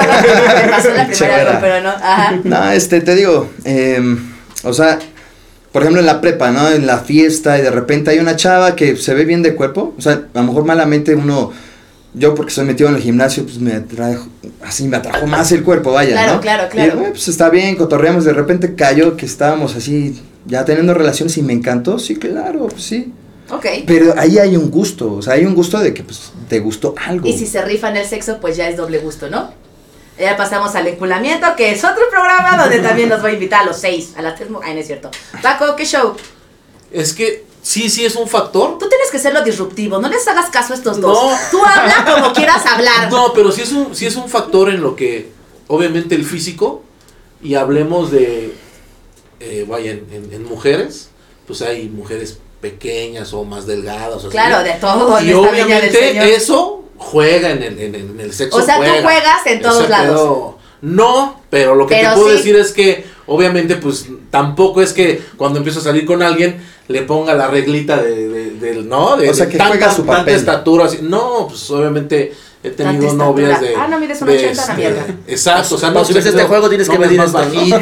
[SPEAKER 4] Me pasó en la primaria, pero no. Ajá.
[SPEAKER 6] No, este, te digo, em, o sea, por ejemplo, en la prepa, ¿no? En la fiesta y de repente hay una chava que se ve bien de cuerpo, o sea, a lo mejor malamente uno... Yo porque soy metido en el gimnasio, pues me atrajo, así me atrajo más el cuerpo, vaya,
[SPEAKER 4] Claro,
[SPEAKER 6] ¿no?
[SPEAKER 4] claro, claro.
[SPEAKER 6] bueno, pues está bien, cotorreamos, de repente cayó que estábamos así, ya teniendo relaciones y me encantó, sí, claro, pues sí.
[SPEAKER 4] Ok.
[SPEAKER 6] Pero ahí hay un gusto, o sea, hay un gusto de que pues te gustó algo.
[SPEAKER 4] Y si se rifa en el sexo, pues ya es doble gusto, ¿no? Ya pasamos al enculamiento, que es otro programa donde también nos voy a invitar a los seis, a las tres... Ay, no es cierto. Paco, ¿qué show?
[SPEAKER 2] Es que sí, sí es un factor.
[SPEAKER 4] Tú tienes que ser lo disruptivo, no les hagas caso a estos dos.
[SPEAKER 2] No.
[SPEAKER 4] Tú habla como quieras hablar.
[SPEAKER 2] No, pero sí es un, sí es un factor en lo que, obviamente, el físico, y hablemos de, eh, vaya, en, en- en mujeres, pues hay mujeres pequeñas o más delgadas. o así.
[SPEAKER 4] Claro, de todo
[SPEAKER 2] Y
[SPEAKER 4] del
[SPEAKER 2] obviamente
[SPEAKER 4] señor.
[SPEAKER 2] eso juega en el, en, en el sexo.
[SPEAKER 4] O sea, tú
[SPEAKER 2] juega.
[SPEAKER 4] juegas en todos lados.
[SPEAKER 2] no, pero lo que
[SPEAKER 4] Pero
[SPEAKER 2] te puedo
[SPEAKER 4] sí.
[SPEAKER 2] decir es que, obviamente, pues tampoco es que cuando empiezo a salir con alguien le ponga la reglita de, de- del, ¿no? De,
[SPEAKER 6] O sea,
[SPEAKER 2] de
[SPEAKER 6] que
[SPEAKER 2] tanta,
[SPEAKER 6] juega su
[SPEAKER 2] tanta
[SPEAKER 6] papel.
[SPEAKER 2] estatura, así. No, pues obviamente he tenido novias de.
[SPEAKER 4] Ah, no, un
[SPEAKER 2] de,
[SPEAKER 4] 80, una mierda.
[SPEAKER 2] Exacto, o sea,
[SPEAKER 5] No, si ves este juego tienes que medir
[SPEAKER 2] más así.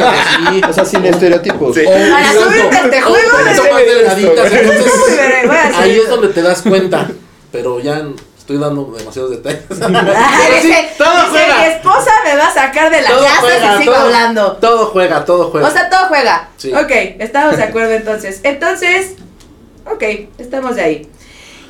[SPEAKER 6] O sea, sin estereotipos.
[SPEAKER 5] Sí.
[SPEAKER 2] O-
[SPEAKER 4] Para subirte a este juego,
[SPEAKER 2] entonces, ahí es donde te das cuenta. Pero ya estoy dando demasiados detalles.
[SPEAKER 4] Ay,
[SPEAKER 2] Pero sí,
[SPEAKER 4] dice,
[SPEAKER 2] todo juega.
[SPEAKER 4] mi esposa me va a sacar de la
[SPEAKER 2] Todo
[SPEAKER 4] casa
[SPEAKER 2] juega,
[SPEAKER 4] si sigo
[SPEAKER 2] todo-
[SPEAKER 4] hablando.
[SPEAKER 2] Todo juega, todo juega.
[SPEAKER 4] O sea, todo juega.
[SPEAKER 2] Sí.
[SPEAKER 4] Ok, estamos de acuerdo entonces. Entonces, ok, estamos de ahí.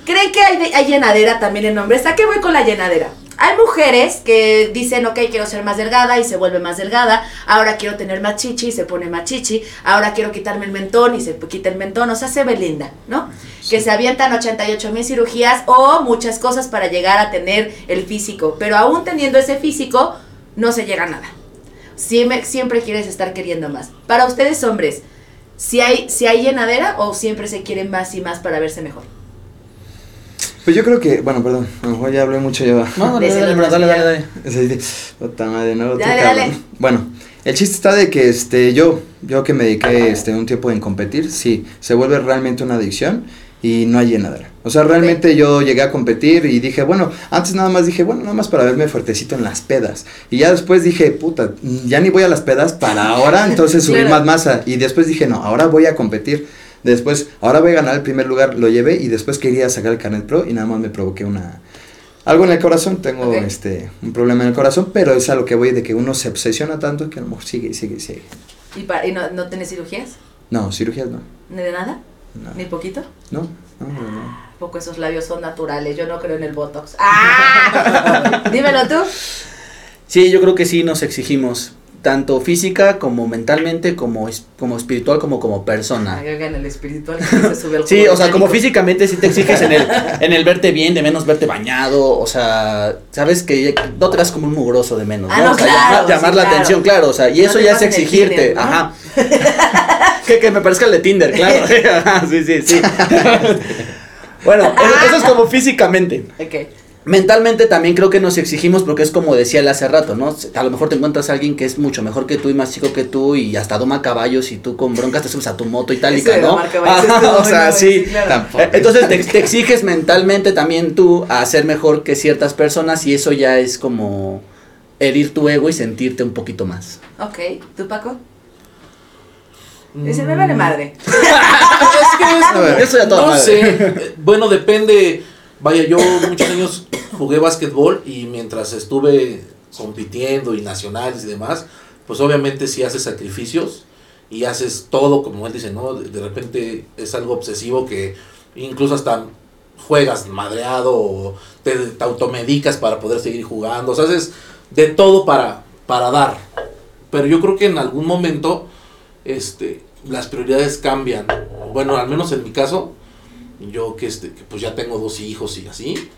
[SPEAKER 4] ¿Creen que hay llenadera también en hombres? ¿A qué voy con la llenadera? Hay mujeres que dicen, ok, quiero ser más delgada y se vuelve más delgada. Ahora quiero tener más chichi y se pone más chichi. Ahora quiero quitarme el mentón y se quita el mentón. O sea, se ve linda, ¿no? Que se avientan 88 mil cirugías o muchas cosas para llegar a tener el físico. Pero aún teniendo ese físico, no se llega a nada. Siempre, siempre quieres estar queriendo más. Para ustedes, hombres, si hay, si hay llenadera o siempre se quieren más y más para verse mejor.
[SPEAKER 6] Pues yo creo que, bueno, perdón, a lo mejor ya hablé mucho ya.
[SPEAKER 5] No, dale, dale, bro, dale, dale, dale.
[SPEAKER 6] Bueno, el chiste está de que este yo, yo que me dediqué este un tiempo en competir, sí, se vuelve realmente una adicción y no hay llenadera. O sea, realmente yo llegué a competir y dije, bueno, antes nada más dije, bueno, nada más para verme fuertecito en las pedas. Y ya después dije, puta, ya ni voy a las pedas para ahora, entonces subir
[SPEAKER 4] Claro.
[SPEAKER 6] más masa. Y después dije, no, ahora voy a competir. Después, ahora voy a ganar el primer lugar, lo llevé y después quería sacar el carnet pro y nada más me provoqué una... Algo en el corazón, tengo este un problema en el corazón, pero es a lo que voy de que uno se obsesiona tanto que a lo mejor sigue y sigue y sigue.
[SPEAKER 4] ¿Y, para, y no, no tenés cirugías?
[SPEAKER 6] No, cirugías no.
[SPEAKER 4] ¿Ni de nada?
[SPEAKER 6] No,
[SPEAKER 4] ¿Ni poquito?
[SPEAKER 6] no, no, no, no.
[SPEAKER 4] Poco esos labios son naturales, yo no creo en el Botox. ¡Ah! Dímelo tú.
[SPEAKER 5] Sí, yo creo que sí nos exigimos, tanto física como mentalmente, como, como espiritual, como como persona.
[SPEAKER 4] Oigan, el espiritual se sube al
[SPEAKER 5] Sí, o sea, como físicamente sí te exiges en el, en el verte bien, de menos verte bañado, o sea, sabes que no te das como un mugroso de menos,
[SPEAKER 4] Ah,
[SPEAKER 5] ¿no?
[SPEAKER 4] no,
[SPEAKER 5] O sea,
[SPEAKER 4] claro,
[SPEAKER 5] llamar, llamar
[SPEAKER 4] sí,
[SPEAKER 5] la
[SPEAKER 4] claro.
[SPEAKER 5] atención, claro, o sea, y
[SPEAKER 4] No
[SPEAKER 5] eso ya es
[SPEAKER 4] en
[SPEAKER 5] exigirte,
[SPEAKER 4] Tinder, ¿no?
[SPEAKER 5] ajá. que, que me parezca el de Tinder, claro. Sí, sí, sí. bueno, eso, eso es como físicamente.
[SPEAKER 4] Ok.
[SPEAKER 5] Mentalmente también creo que nos exigimos porque es como decía él hace rato, ¿no? A lo mejor te encuentras a alguien que es mucho mejor que tú y más chico que tú y hasta doma caballos y tú con broncas te subes a tu moto itálica, ¿no? Ajá, o sea, sí.
[SPEAKER 4] claro.
[SPEAKER 5] Eh, Entonces te, te exiges mentalmente también tú a ser mejor que ciertas personas y eso ya es como herir tu ego y sentirte un poquito más.
[SPEAKER 4] Ok, ¿tú, Paco? Dice, me vale madre.
[SPEAKER 2] Es que es.
[SPEAKER 5] Yo soy a toda
[SPEAKER 2] no
[SPEAKER 5] madre.
[SPEAKER 2] sé. Bueno, depende. Vaya, yo muchos años jugué básquetbol y mientras estuve compitiendo y nacionales y demás, pues obviamente sí haces sacrificios y haces todo como él dice, ¿no? De, de repente es algo obsesivo que incluso hasta juegas madreado o te, te automedicas para poder seguir jugando, o sea, haces de todo para, para dar. Pero yo creo que en algún momento este, las prioridades cambian. Bueno, al menos en mi caso, yo que, este, que pues ya tengo dos hijos y así,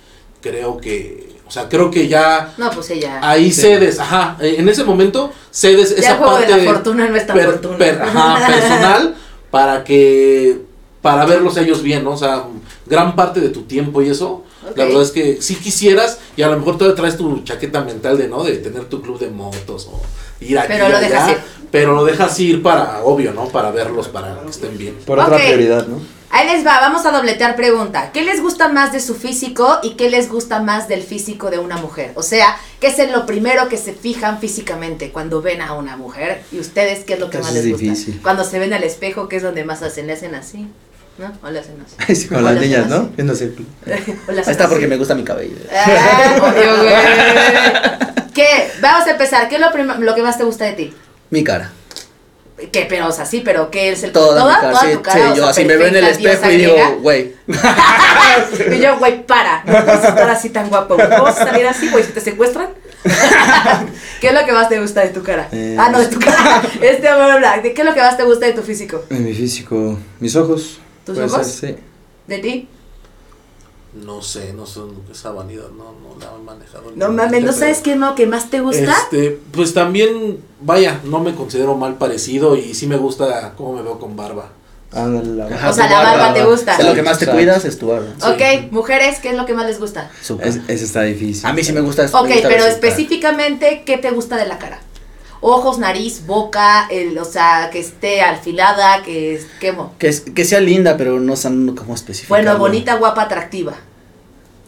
[SPEAKER 2] creo que, o sea, creo que ya
[SPEAKER 4] No, pues ella.
[SPEAKER 2] ahí cedes, ajá, eh, en ese momento cedes
[SPEAKER 4] ya
[SPEAKER 2] esa
[SPEAKER 4] juego
[SPEAKER 2] parte
[SPEAKER 4] de la fortuna no es tan
[SPEAKER 2] per-
[SPEAKER 4] fortuna.
[SPEAKER 2] per- ajá, personal para que para verlos ellos bien, ¿no? O sea, gran parte de tu tiempo y eso, la verdad es que si quisieras y a lo mejor todavía traes tu chaqueta mental de, ¿no? De tener tu club de motos o ir aquí
[SPEAKER 4] Pero lo
[SPEAKER 2] allá,
[SPEAKER 4] dejas ir.
[SPEAKER 2] pero lo dejas ir para, obvio, ¿no? Para verlos, para que estén bien.
[SPEAKER 6] Por otra prioridad, ¿no?
[SPEAKER 4] Ahí les va, vamos a dobletear pregunta. ¿Qué les gusta más de su físico y qué les gusta más del físico de una mujer? O sea, ¿qué es en lo primero que se fijan físicamente cuando ven a una mujer? ¿Y ustedes qué es lo que
[SPEAKER 6] Eso
[SPEAKER 4] más
[SPEAKER 6] es
[SPEAKER 4] les gusta?
[SPEAKER 6] difícil.
[SPEAKER 4] Cuando se ven al espejo, ¿qué es donde más hacen? ¿Le hacen así? ¿No? ¿O le hacen así?
[SPEAKER 6] Sí, con las niñas, ¿no? Viéndose.
[SPEAKER 4] ¿O le
[SPEAKER 5] Ahí
[SPEAKER 4] hacen
[SPEAKER 5] está porque me gusta mi cabello.
[SPEAKER 4] Ah, obvio, güey. ¿Qué? Vamos a empezar. ¿Qué es lo, lo que más te gusta de ti?
[SPEAKER 5] Mi cara.
[SPEAKER 4] ¿Qué? Pero, o sea, sí, pero ¿qué es el
[SPEAKER 5] Toda, mi cara.
[SPEAKER 4] toda
[SPEAKER 5] sí,
[SPEAKER 4] tu cara?
[SPEAKER 5] sí,
[SPEAKER 4] o
[SPEAKER 5] yo
[SPEAKER 4] sea,
[SPEAKER 5] así me veo en el espejo y digo, güey.
[SPEAKER 4] Y yo, güey, para. No puedes estar así tan guapo. ¿Cómo vas a salir así, güey? Si te secuestran. ¿Qué es lo que más te gusta de tu cara?
[SPEAKER 6] Eh,
[SPEAKER 4] ah, no, de tu cara. Este. ¿De qué es lo que más te gusta de tu físico?
[SPEAKER 6] Mi físico, mis ojos.
[SPEAKER 4] ¿Tus ojos?
[SPEAKER 6] ser, sí.
[SPEAKER 4] ¿De ti?
[SPEAKER 2] No sé, no sé esa vanidad, no, no la he manejado.
[SPEAKER 4] No mames, ¿no
[SPEAKER 2] pero-
[SPEAKER 4] sabes qué es lo que más te gusta?
[SPEAKER 2] Este, pues también, vaya, no me considero mal parecido y sí me gusta cómo me veo con barba.
[SPEAKER 6] La
[SPEAKER 5] Ajá,
[SPEAKER 4] O sea, la barba te gusta.
[SPEAKER 5] O sea, lo que más te cuidas es tu barba.
[SPEAKER 4] Ok, mujeres, ¿qué es lo que más les gusta?
[SPEAKER 6] Es- Ese está difícil.
[SPEAKER 5] A mí sí me gusta. me
[SPEAKER 4] Ok,
[SPEAKER 5] gusta
[SPEAKER 4] pero específicamente, ¿qué te gusta de la cara? Ojos, nariz, boca, el, o sea, que esté alfilada, que es, ¿qué mo?
[SPEAKER 5] Que, que sea linda, pero no san como específica.
[SPEAKER 4] Bueno, bonita, guapa, atractiva.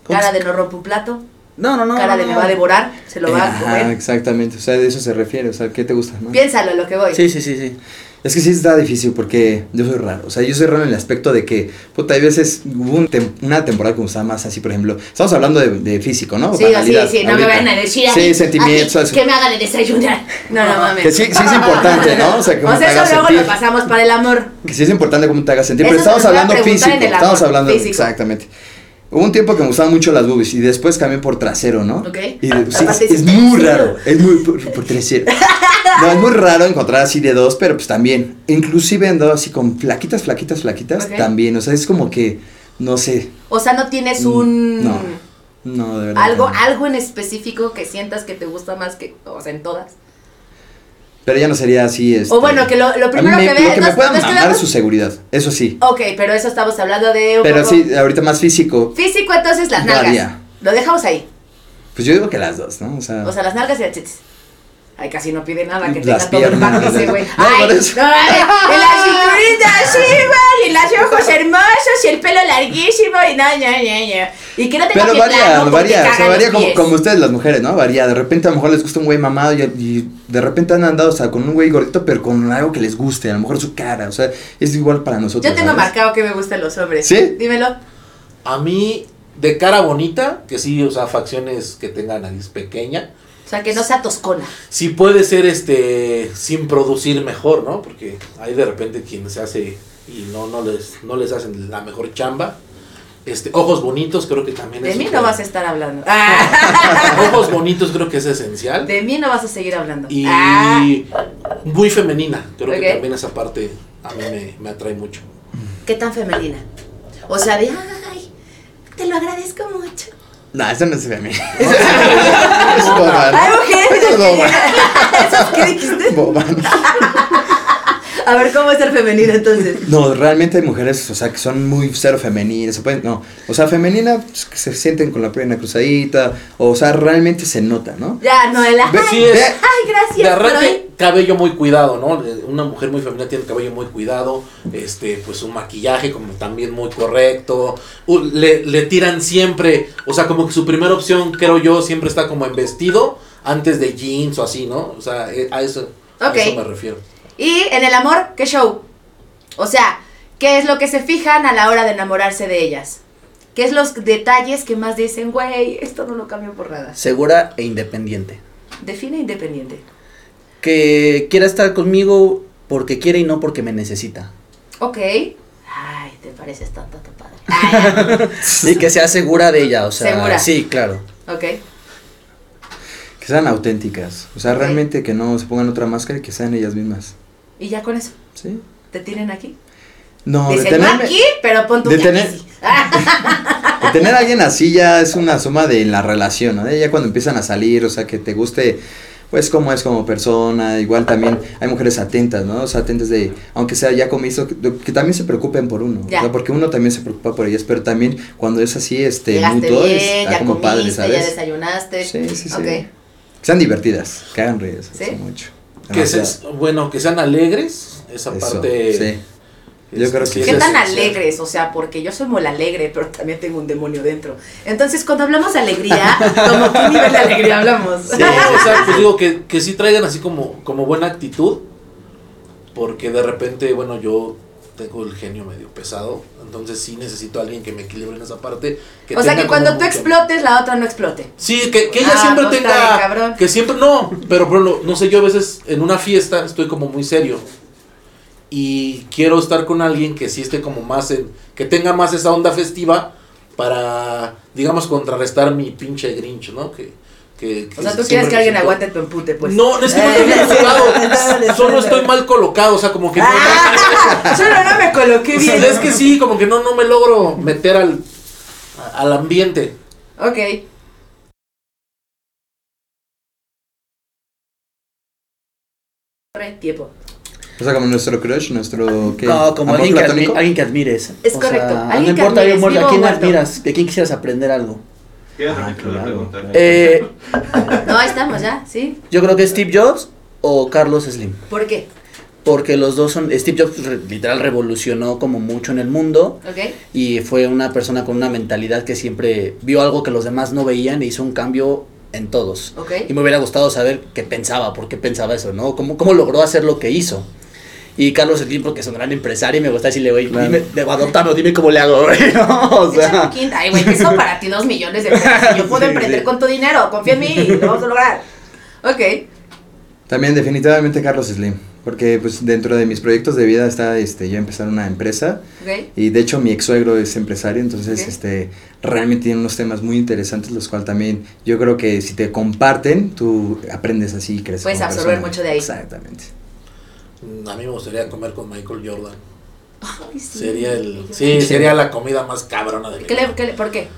[SPEAKER 5] ¿Cómo
[SPEAKER 4] Cara de no rompe un plato,
[SPEAKER 5] No, no, no.
[SPEAKER 4] cara
[SPEAKER 5] no,
[SPEAKER 4] de me
[SPEAKER 5] no.
[SPEAKER 4] va a devorar, se lo va a comer.
[SPEAKER 6] exactamente. O sea, de eso se refiere. O sea, ¿qué te gusta más?
[SPEAKER 4] Piénsalo, a lo que voy.
[SPEAKER 5] Sí, sí, sí, sí.
[SPEAKER 6] Es que sí está difícil porque yo soy raro. O sea, yo soy raro en el aspecto de que, puta, hay veces hubo un tem- una temporada que me gustaba más así, por ejemplo. Estamos hablando de, de físico, ¿no?
[SPEAKER 4] Sí, sí, sí, no me vayan a decir
[SPEAKER 6] Sí, sentimientos.
[SPEAKER 4] que me hagan el desayunar. No, no mames.
[SPEAKER 6] Que sí, sí es importante, ¿no? O sea, que
[SPEAKER 4] O
[SPEAKER 6] te
[SPEAKER 4] eso luego
[SPEAKER 6] sentir.
[SPEAKER 4] lo pasamos para el amor.
[SPEAKER 6] Que sí es importante cómo te hagas sentir,
[SPEAKER 4] Eso
[SPEAKER 6] pero estamos hablando físico, estamos hablando
[SPEAKER 4] físico.
[SPEAKER 6] exactamente. Hubo un tiempo que me gustaban mucho las boobies y después cambié por trasero, ¿no?
[SPEAKER 4] Ok.
[SPEAKER 6] Y sí, es, muy raro, es muy por, por trasero. No, es muy raro encontrar así de dos, pero pues también, inclusive ando así con flaquitas, flaquitas, flaquitas, también, o sea, es como que, no sé,
[SPEAKER 4] O sea, no tienes
[SPEAKER 6] Mm,
[SPEAKER 4] un...
[SPEAKER 6] no, no, de verdad.
[SPEAKER 4] Algo,
[SPEAKER 6] no.
[SPEAKER 4] algo en específico que sientas que te gusta más que, o sea, en todas.
[SPEAKER 6] Pero ya no sería así, este,
[SPEAKER 4] O bueno, que lo, lo primero
[SPEAKER 6] me-
[SPEAKER 4] que
[SPEAKER 6] Lo
[SPEAKER 4] veas...
[SPEAKER 6] que me
[SPEAKER 4] nos-
[SPEAKER 6] pueda
[SPEAKER 4] nos
[SPEAKER 6] mamar
[SPEAKER 4] quedamos-
[SPEAKER 6] es su seguridad, eso sí.
[SPEAKER 4] Ok, pero eso estamos hablando de un
[SPEAKER 6] Pero
[SPEAKER 4] poco-
[SPEAKER 6] sí, ahorita más físico,
[SPEAKER 4] Físico, entonces las nalgas.
[SPEAKER 6] Varía.
[SPEAKER 4] Lo dejamos ahí.
[SPEAKER 6] pues yo digo que las dos, ¿no? O sea,
[SPEAKER 4] O sea, las nalgas y las chiches. Ay, casi no pide nada que
[SPEAKER 6] Las
[SPEAKER 4] tenga todo el pack ese
[SPEAKER 6] ¿no?
[SPEAKER 4] güey.
[SPEAKER 6] No,
[SPEAKER 4] Ay, no, ay, y la cinturita así, güey, y los ojos hermosos, y el pelo larguísimo, y no, no, no, no. Y que no tenga
[SPEAKER 6] Pero varía,
[SPEAKER 4] plano
[SPEAKER 6] varía, o sea, varía como, como ustedes las mujeres, ¿no? Varía, de repente a lo mejor les gusta un güey mamado y, y de repente han andado, o sea, con un güey gordito, pero con algo que les guste, a lo mejor su cara, o sea, es igual para nosotros.
[SPEAKER 4] Yo tengo
[SPEAKER 6] ¿sabes?
[SPEAKER 4] marcado que me gustan los hombres.
[SPEAKER 6] ¿Sí?
[SPEAKER 4] Dímelo.
[SPEAKER 2] A mí, de cara bonita, que sí, o sea, facciones que tengan nariz pequeña,
[SPEAKER 4] sea, que no sea toscona.
[SPEAKER 2] sí puede ser este sin producir mejor, ¿no? Porque hay de repente quien se hace y no, no les, no les hacen la mejor chamba. Este, ojos bonitos creo que también
[SPEAKER 4] De
[SPEAKER 2] es
[SPEAKER 4] mí no vas a estar hablando. Ah,
[SPEAKER 2] Ojos bonitos creo que es esencial.
[SPEAKER 4] de mí no vas a seguir hablando.
[SPEAKER 2] Y
[SPEAKER 4] Ah,
[SPEAKER 2] muy femenina. Creo que también esa parte a mí me, me atrae mucho.
[SPEAKER 4] ¿Qué tan femenina? O sea, de, ay, te lo agradezco mucho.
[SPEAKER 6] No, eso no es femenino. es boba.
[SPEAKER 4] Ay, mujeres.
[SPEAKER 6] Es boba.
[SPEAKER 4] ¿Eso qué dijiste?
[SPEAKER 6] Boba.
[SPEAKER 4] A ver, ¿cómo es ser femenina entonces?
[SPEAKER 6] No, realmente hay mujeres, o sea, que son muy cero femeninas, se pueden, no, o sea, femenina, pues, que se sienten con la pierna cruzadita, o sea, realmente se nota, ¿no?
[SPEAKER 4] Ya, Noela.
[SPEAKER 6] Ve-
[SPEAKER 4] Ay,
[SPEAKER 2] sí es-
[SPEAKER 4] ay,
[SPEAKER 2] De
[SPEAKER 4] gracias hoy.
[SPEAKER 2] arranque, cabello muy cuidado, ¿no? Una mujer muy femenina tiene el cabello muy cuidado, este, pues un maquillaje como también muy correcto, u- le, le tiran siempre, o sea, como que su primera opción, creo yo, siempre está como en vestido, antes de jeans o así, ¿no? O sea, eh, a eso, a eso me refiero.
[SPEAKER 4] Y en el amor, ¿qué show? O sea, ¿qué es lo que se fijan a la hora de enamorarse de ellas? ¿Qué es los detalles que más dicen, güey, esto no lo cambio por nada?
[SPEAKER 5] Segura e independiente.
[SPEAKER 4] Define independiente.
[SPEAKER 5] Que quiera estar conmigo porque quiere y no porque me necesita.
[SPEAKER 4] Ok. Ay, te pareces tanto a tu padre. Ay,
[SPEAKER 5] Y que sea segura de ella, o sea,
[SPEAKER 4] Segura.
[SPEAKER 5] sí, claro.
[SPEAKER 4] ok.
[SPEAKER 6] Que sean auténticas. O sea, realmente que no se pongan otra máscara y que sean ellas mismas.
[SPEAKER 4] Y ya con eso,
[SPEAKER 6] ¿Sí?
[SPEAKER 4] ¿te tienen aquí?
[SPEAKER 6] No, de
[SPEAKER 4] Dicen, no aquí, pero pon tu
[SPEAKER 6] de tener-
[SPEAKER 4] aquí sí.
[SPEAKER 6] De tener a alguien así ya es una suma de la relación, ¿no? De Ya cuando empiezan a salir, o sea, que te guste, pues, cómo es como persona. Igual también hay mujeres atentas, ¿no? O sea, atentas de, aunque sea ya comiso, que, que también se preocupen por uno.
[SPEAKER 4] Ya.
[SPEAKER 6] O sea, porque uno también se preocupa por ellas, pero también cuando es así, este, mutuo,
[SPEAKER 4] bien,
[SPEAKER 6] está
[SPEAKER 4] ya
[SPEAKER 6] como padre,
[SPEAKER 4] comiste, ya
[SPEAKER 6] ¿sabes?
[SPEAKER 4] desayunaste.
[SPEAKER 6] Sí, sí, sí.
[SPEAKER 4] Ok.
[SPEAKER 6] Que sean divertidas, que hagan reír,
[SPEAKER 4] ¿Sí?
[SPEAKER 6] mucho.
[SPEAKER 2] Que se-
[SPEAKER 6] Demasiado.
[SPEAKER 2] bueno, que sean alegres, esa
[SPEAKER 6] Eso,
[SPEAKER 2] parte.
[SPEAKER 6] sí. Yo creo que.
[SPEAKER 4] ¿Qué
[SPEAKER 2] es
[SPEAKER 4] tan alegres? O sea, porque yo soy muy alegre, pero también tengo un demonio dentro. Entonces, cuando hablamos de alegría, ¿como qué nivel de alegría hablamos?
[SPEAKER 2] Sí, o sea, pues digo que, que sí traigan así como, como buena actitud, porque de repente, bueno, yo tengo el genio medio pesado, entonces sí necesito a alguien que me equilibre en esa parte. Que
[SPEAKER 4] o sea, que cuando tú
[SPEAKER 2] mucho-
[SPEAKER 4] explotes, la otra no explote.
[SPEAKER 2] Sí, que, que ella
[SPEAKER 4] Ah,
[SPEAKER 2] siempre
[SPEAKER 4] pues,
[SPEAKER 2] tenga.
[SPEAKER 4] bien.
[SPEAKER 2] Que siempre. No, pero ejemplo, no sé, yo a veces en una fiesta estoy como muy serio. Y quiero estar con alguien que sí esté como más en. Que tenga más esa onda festiva para, digamos, contrarrestar mi pinche grinch, ¿no? Que. que,
[SPEAKER 4] O sea, tú quieres que alguien aguante tu empute, pues.
[SPEAKER 2] No, es que no estoy bien colocado. Solo estoy mal colocado, o sea, como que no.
[SPEAKER 4] Solo no me coloqué
[SPEAKER 2] O sea,
[SPEAKER 4] bien.
[SPEAKER 2] es que sí, como que no, no me logro meter al, al ambiente.
[SPEAKER 4] Ok. Tiempo.
[SPEAKER 6] O sea, como nuestro crush, nuestro... ¿qué?
[SPEAKER 5] No, como
[SPEAKER 6] ¿Amor
[SPEAKER 5] alguien que, admi- alguien que admires.
[SPEAKER 4] Es
[SPEAKER 5] O
[SPEAKER 4] correcto,
[SPEAKER 5] sea, no
[SPEAKER 4] que
[SPEAKER 5] importa,
[SPEAKER 4] admires, vivo
[SPEAKER 5] ¿a quién
[SPEAKER 4] muerto.
[SPEAKER 5] admiras? ¿De quién quisieras aprender algo?
[SPEAKER 7] ¿Quieres
[SPEAKER 6] Ah, claro.
[SPEAKER 5] Eh,
[SPEAKER 4] No, ahí estamos ya, ¿sí?
[SPEAKER 5] yo creo que Steve Jobs o Carlos Slim.
[SPEAKER 4] ¿Por qué?
[SPEAKER 5] Porque los dos son. Steve Jobs re- literal revolucionó como mucho en el mundo.
[SPEAKER 4] ¿Ok?
[SPEAKER 5] Y fue una persona con una mentalidad que siempre vio algo que los demás no veían e hizo un cambio en todos.
[SPEAKER 4] ¿Ok?
[SPEAKER 5] Y me hubiera gustado saber qué pensaba, por qué pensaba eso, ¿no? ¿Cómo, cómo logró hacer lo que hizo? Y Carlos Slim, porque es un gran empresario, y me gusta decirle, güey,
[SPEAKER 6] Claro.
[SPEAKER 5] dime, de- adoptame, o dime cómo le hago, güey, ¿no? O sea.
[SPEAKER 4] Ay, güey, que son para ti dos millones de pesos. Yo puedo
[SPEAKER 5] Sí,
[SPEAKER 4] emprender
[SPEAKER 5] sí.
[SPEAKER 4] con tu dinero. Confía en mí. Lo vamos a lograr. Ok.
[SPEAKER 6] También definitivamente Carlos Slim, porque pues dentro de mis proyectos de vida está este yo empezar una empresa y de hecho mi ex suegro es empresario, entonces este realmente tiene unos temas muy interesantes los cuales también yo creo que si te comparten tú aprendes así y creces.
[SPEAKER 4] Puedes
[SPEAKER 6] como
[SPEAKER 4] absorber
[SPEAKER 6] persona.
[SPEAKER 4] mucho de ahí.
[SPEAKER 6] Exactamente.
[SPEAKER 2] Mm, A mí me gustaría comer con Michael Jordan.
[SPEAKER 4] Ay, sí.
[SPEAKER 2] Sería el. Sí, sería la comida más cabrona del
[SPEAKER 4] ¿Qué le, qué le- ¿Por qué?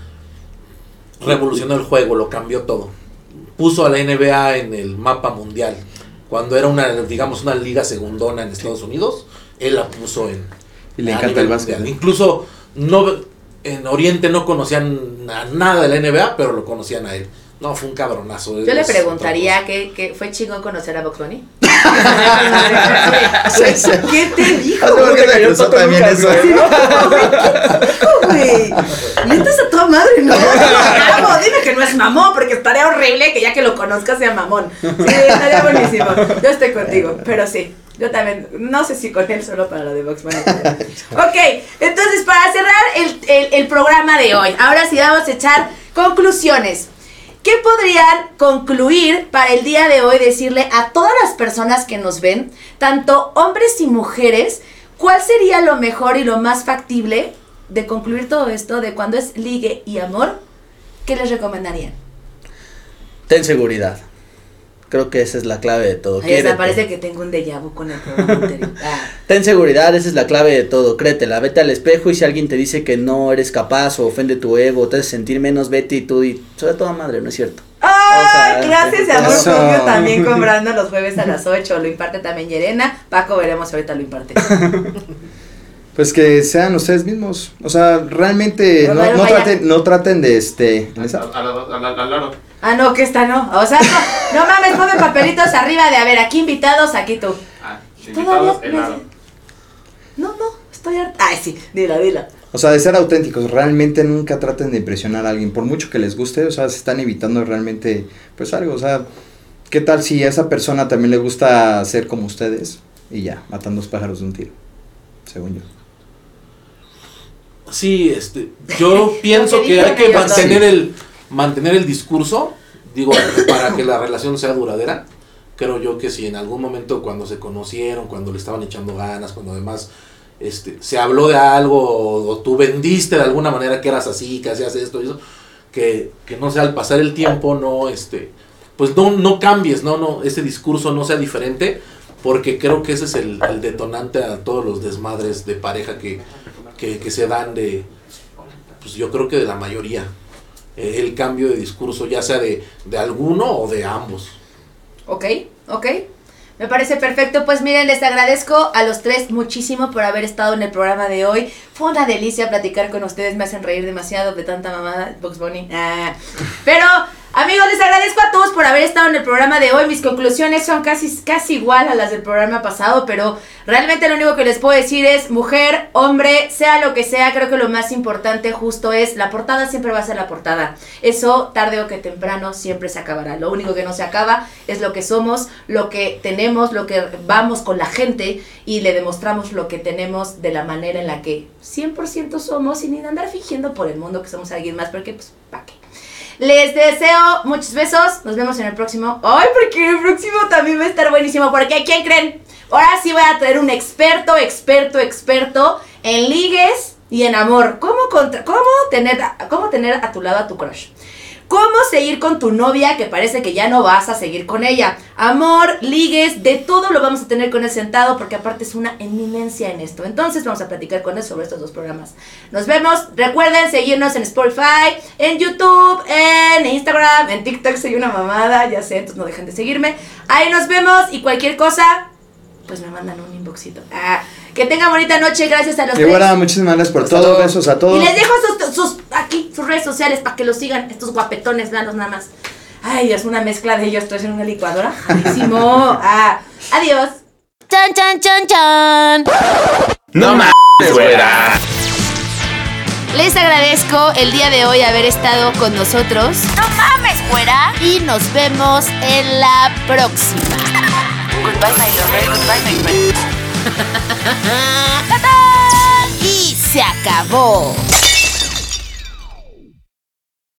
[SPEAKER 2] Revolucionó el juego, lo cambió todo. Puso a la NBA en el mapa mundial. Cuando era una, digamos, una liga segundona en Estados Unidos, él la puso en.
[SPEAKER 6] Y le
[SPEAKER 2] a
[SPEAKER 6] encanta
[SPEAKER 2] nivel
[SPEAKER 6] el básquet.
[SPEAKER 2] mundial. Incluso no, en Oriente no conocían a nada de la NBA, pero lo conocían a él. No, fue un cabronazo.
[SPEAKER 4] Yo le preguntaría que, que fue chingón conocer a Box Bunny. ¿Qué te dijo?
[SPEAKER 6] ¿Cómo te cruzó también
[SPEAKER 5] Lucas,
[SPEAKER 6] eso?
[SPEAKER 5] güey?
[SPEAKER 4] güey? A toda madre, ¿no? Dime que no es mamón, porque estaría horrible que ya que lo conozcas sea mamón. Sí, estaría buenísimo. Yo estoy contigo, pero sí. Yo también, no sé si con él solo para lo de Box Bunny. Ok, entonces para cerrar el, el- el programa de hoy, ahora sí vamos a echar conclusiones. ¿Qué podrían concluir para el día de hoy decirle a todas las personas que nos ven, tanto hombres y mujeres, cuál sería lo mejor y lo más factible de concluir todo esto de cuando es ligue y amor? ¿Qué les recomendarían?
[SPEAKER 5] ten seguridad. Creo que esa es la clave de todo.
[SPEAKER 4] Ahí está,
[SPEAKER 5] Quiérete.
[SPEAKER 4] parece que tengo un déjà vu con el programa anterior. Ah,
[SPEAKER 5] Ten seguridad, esa es la clave de todo. Créetela, vete al espejo y si alguien te dice que no eres capaz o ofende tu ego, te hace sentir menos, vete y tú y sobre todo madre, no es cierto.
[SPEAKER 4] ¡Ay!
[SPEAKER 5] O sea,
[SPEAKER 4] clases de amor
[SPEAKER 6] eso.
[SPEAKER 4] propio también cobrando los jueves a las 8. Lo imparte también Yerena. Paco, veremos si ahorita lo imparte.
[SPEAKER 6] Pues que sean ustedes mismos. O sea, realmente no, traten, no traten de este. ¿en esa?
[SPEAKER 7] Al, al lado.
[SPEAKER 4] Ah, no, que esta no. O sea, no, no mames, ponme papelitos arriba de, a ver, aquí invitados, aquí tú.
[SPEAKER 7] Ah,
[SPEAKER 4] Todavía
[SPEAKER 7] invitados, helado.
[SPEAKER 4] No, no, estoy harta. Ay, sí, dila, dila.
[SPEAKER 6] O sea, de ser auténticos, realmente nunca traten de impresionar a alguien, por mucho que les guste, o sea, se están evitando realmente, pues algo, o sea, ¿qué tal si a esa persona también le gusta ser como ustedes? Y ya, matan dos pájaros de un tiro, según yo.
[SPEAKER 2] Sí, este, yo pienso
[SPEAKER 4] que
[SPEAKER 2] hay que mantener el, mantener el discurso, digo, para que la relación sea duradera, creo yo que si en algún momento cuando se conocieron, cuando le estaban echando ganas, cuando además este, se habló de algo o, o tú vendiste de alguna manera que eras así, que hacías esto y eso, que, que no sea al pasar el tiempo, no, este, pues no, no cambies, no, no, ese discurso no sea diferente, porque creo que ese es el, el detonante a todos los desmadres de pareja que, que, que se dan de, pues yo creo que de la mayoría, el cambio de discurso, ya sea de, de alguno o de ambos.
[SPEAKER 4] Ok, ok. Me parece perfecto. Pues miren, les agradezco a los tres muchísimo por haber estado en el programa de hoy. Fue una delicia platicar con ustedes. Me hacen reír demasiado de tanta mamada. Box Bunny. Ah. Pero, amigos, les agradezco a todos por haber estado en el programa de hoy. Mis conclusiones son casi, casi igual a las del programa pasado, pero realmente lo único que les puedo decir es, mujer, hombre, sea lo que sea, creo que lo más importante justo es, la portada siempre va a ser la portada. Eso, tarde o que temprano, siempre se acabará. Lo único que no se acaba es lo que somos, lo que tenemos, lo que vamos con la gente y le demostramos lo que tenemos de la manera en la que 100% somos sin andar fingiendo por el mundo que somos alguien más, porque pues, ¿para qué? Les deseo muchos besos. Nos vemos en el próximo. Ay, porque el próximo también va a estar buenísimo. Porque ¿quién creen? Ahora sí voy a traer un experto, experto, experto en ligues y en amor. ¿Cómo, contra, cómo, tener, cómo tener a tu lado a tu crush? ¿Cómo seguir con tu novia que parece que ya no vas a seguir con ella? Amor, ligues, de todo lo vamos a tener con él sentado porque aparte es una eminencia en esto. Entonces vamos a platicar con él sobre estos dos programas. Nos vemos. Recuerden seguirnos en Spotify, en YouTube, en Instagram, en TikTok soy una mamada, ya sé, entonces no dejen de seguirme. Ahí nos vemos y cualquier cosa, pues me mandan un inboxito. Ah, que tengan bonita noche, gracias a los
[SPEAKER 6] Y
[SPEAKER 4] tres.
[SPEAKER 6] bueno, muchísimas gracias por
[SPEAKER 2] Hasta
[SPEAKER 6] todo.
[SPEAKER 2] luego.
[SPEAKER 6] Besos a todos.
[SPEAKER 4] Y les dejo sus, sus- aquí sus redes sociales para que los sigan, estos guapetones, veanlos nada más. Ay, es una mezcla de ellos, estoy en una licuadora. Ah, adiós.
[SPEAKER 1] Chan, chan, chan, chan.
[SPEAKER 7] No mames, güera.
[SPEAKER 1] Les agradezco el día de hoy haber estado con nosotros.
[SPEAKER 3] No mames, güera.
[SPEAKER 1] Y nos vemos en la próxima.
[SPEAKER 3] Goodbye, my lover. Goodbye, my friend.
[SPEAKER 1] Y se acabó.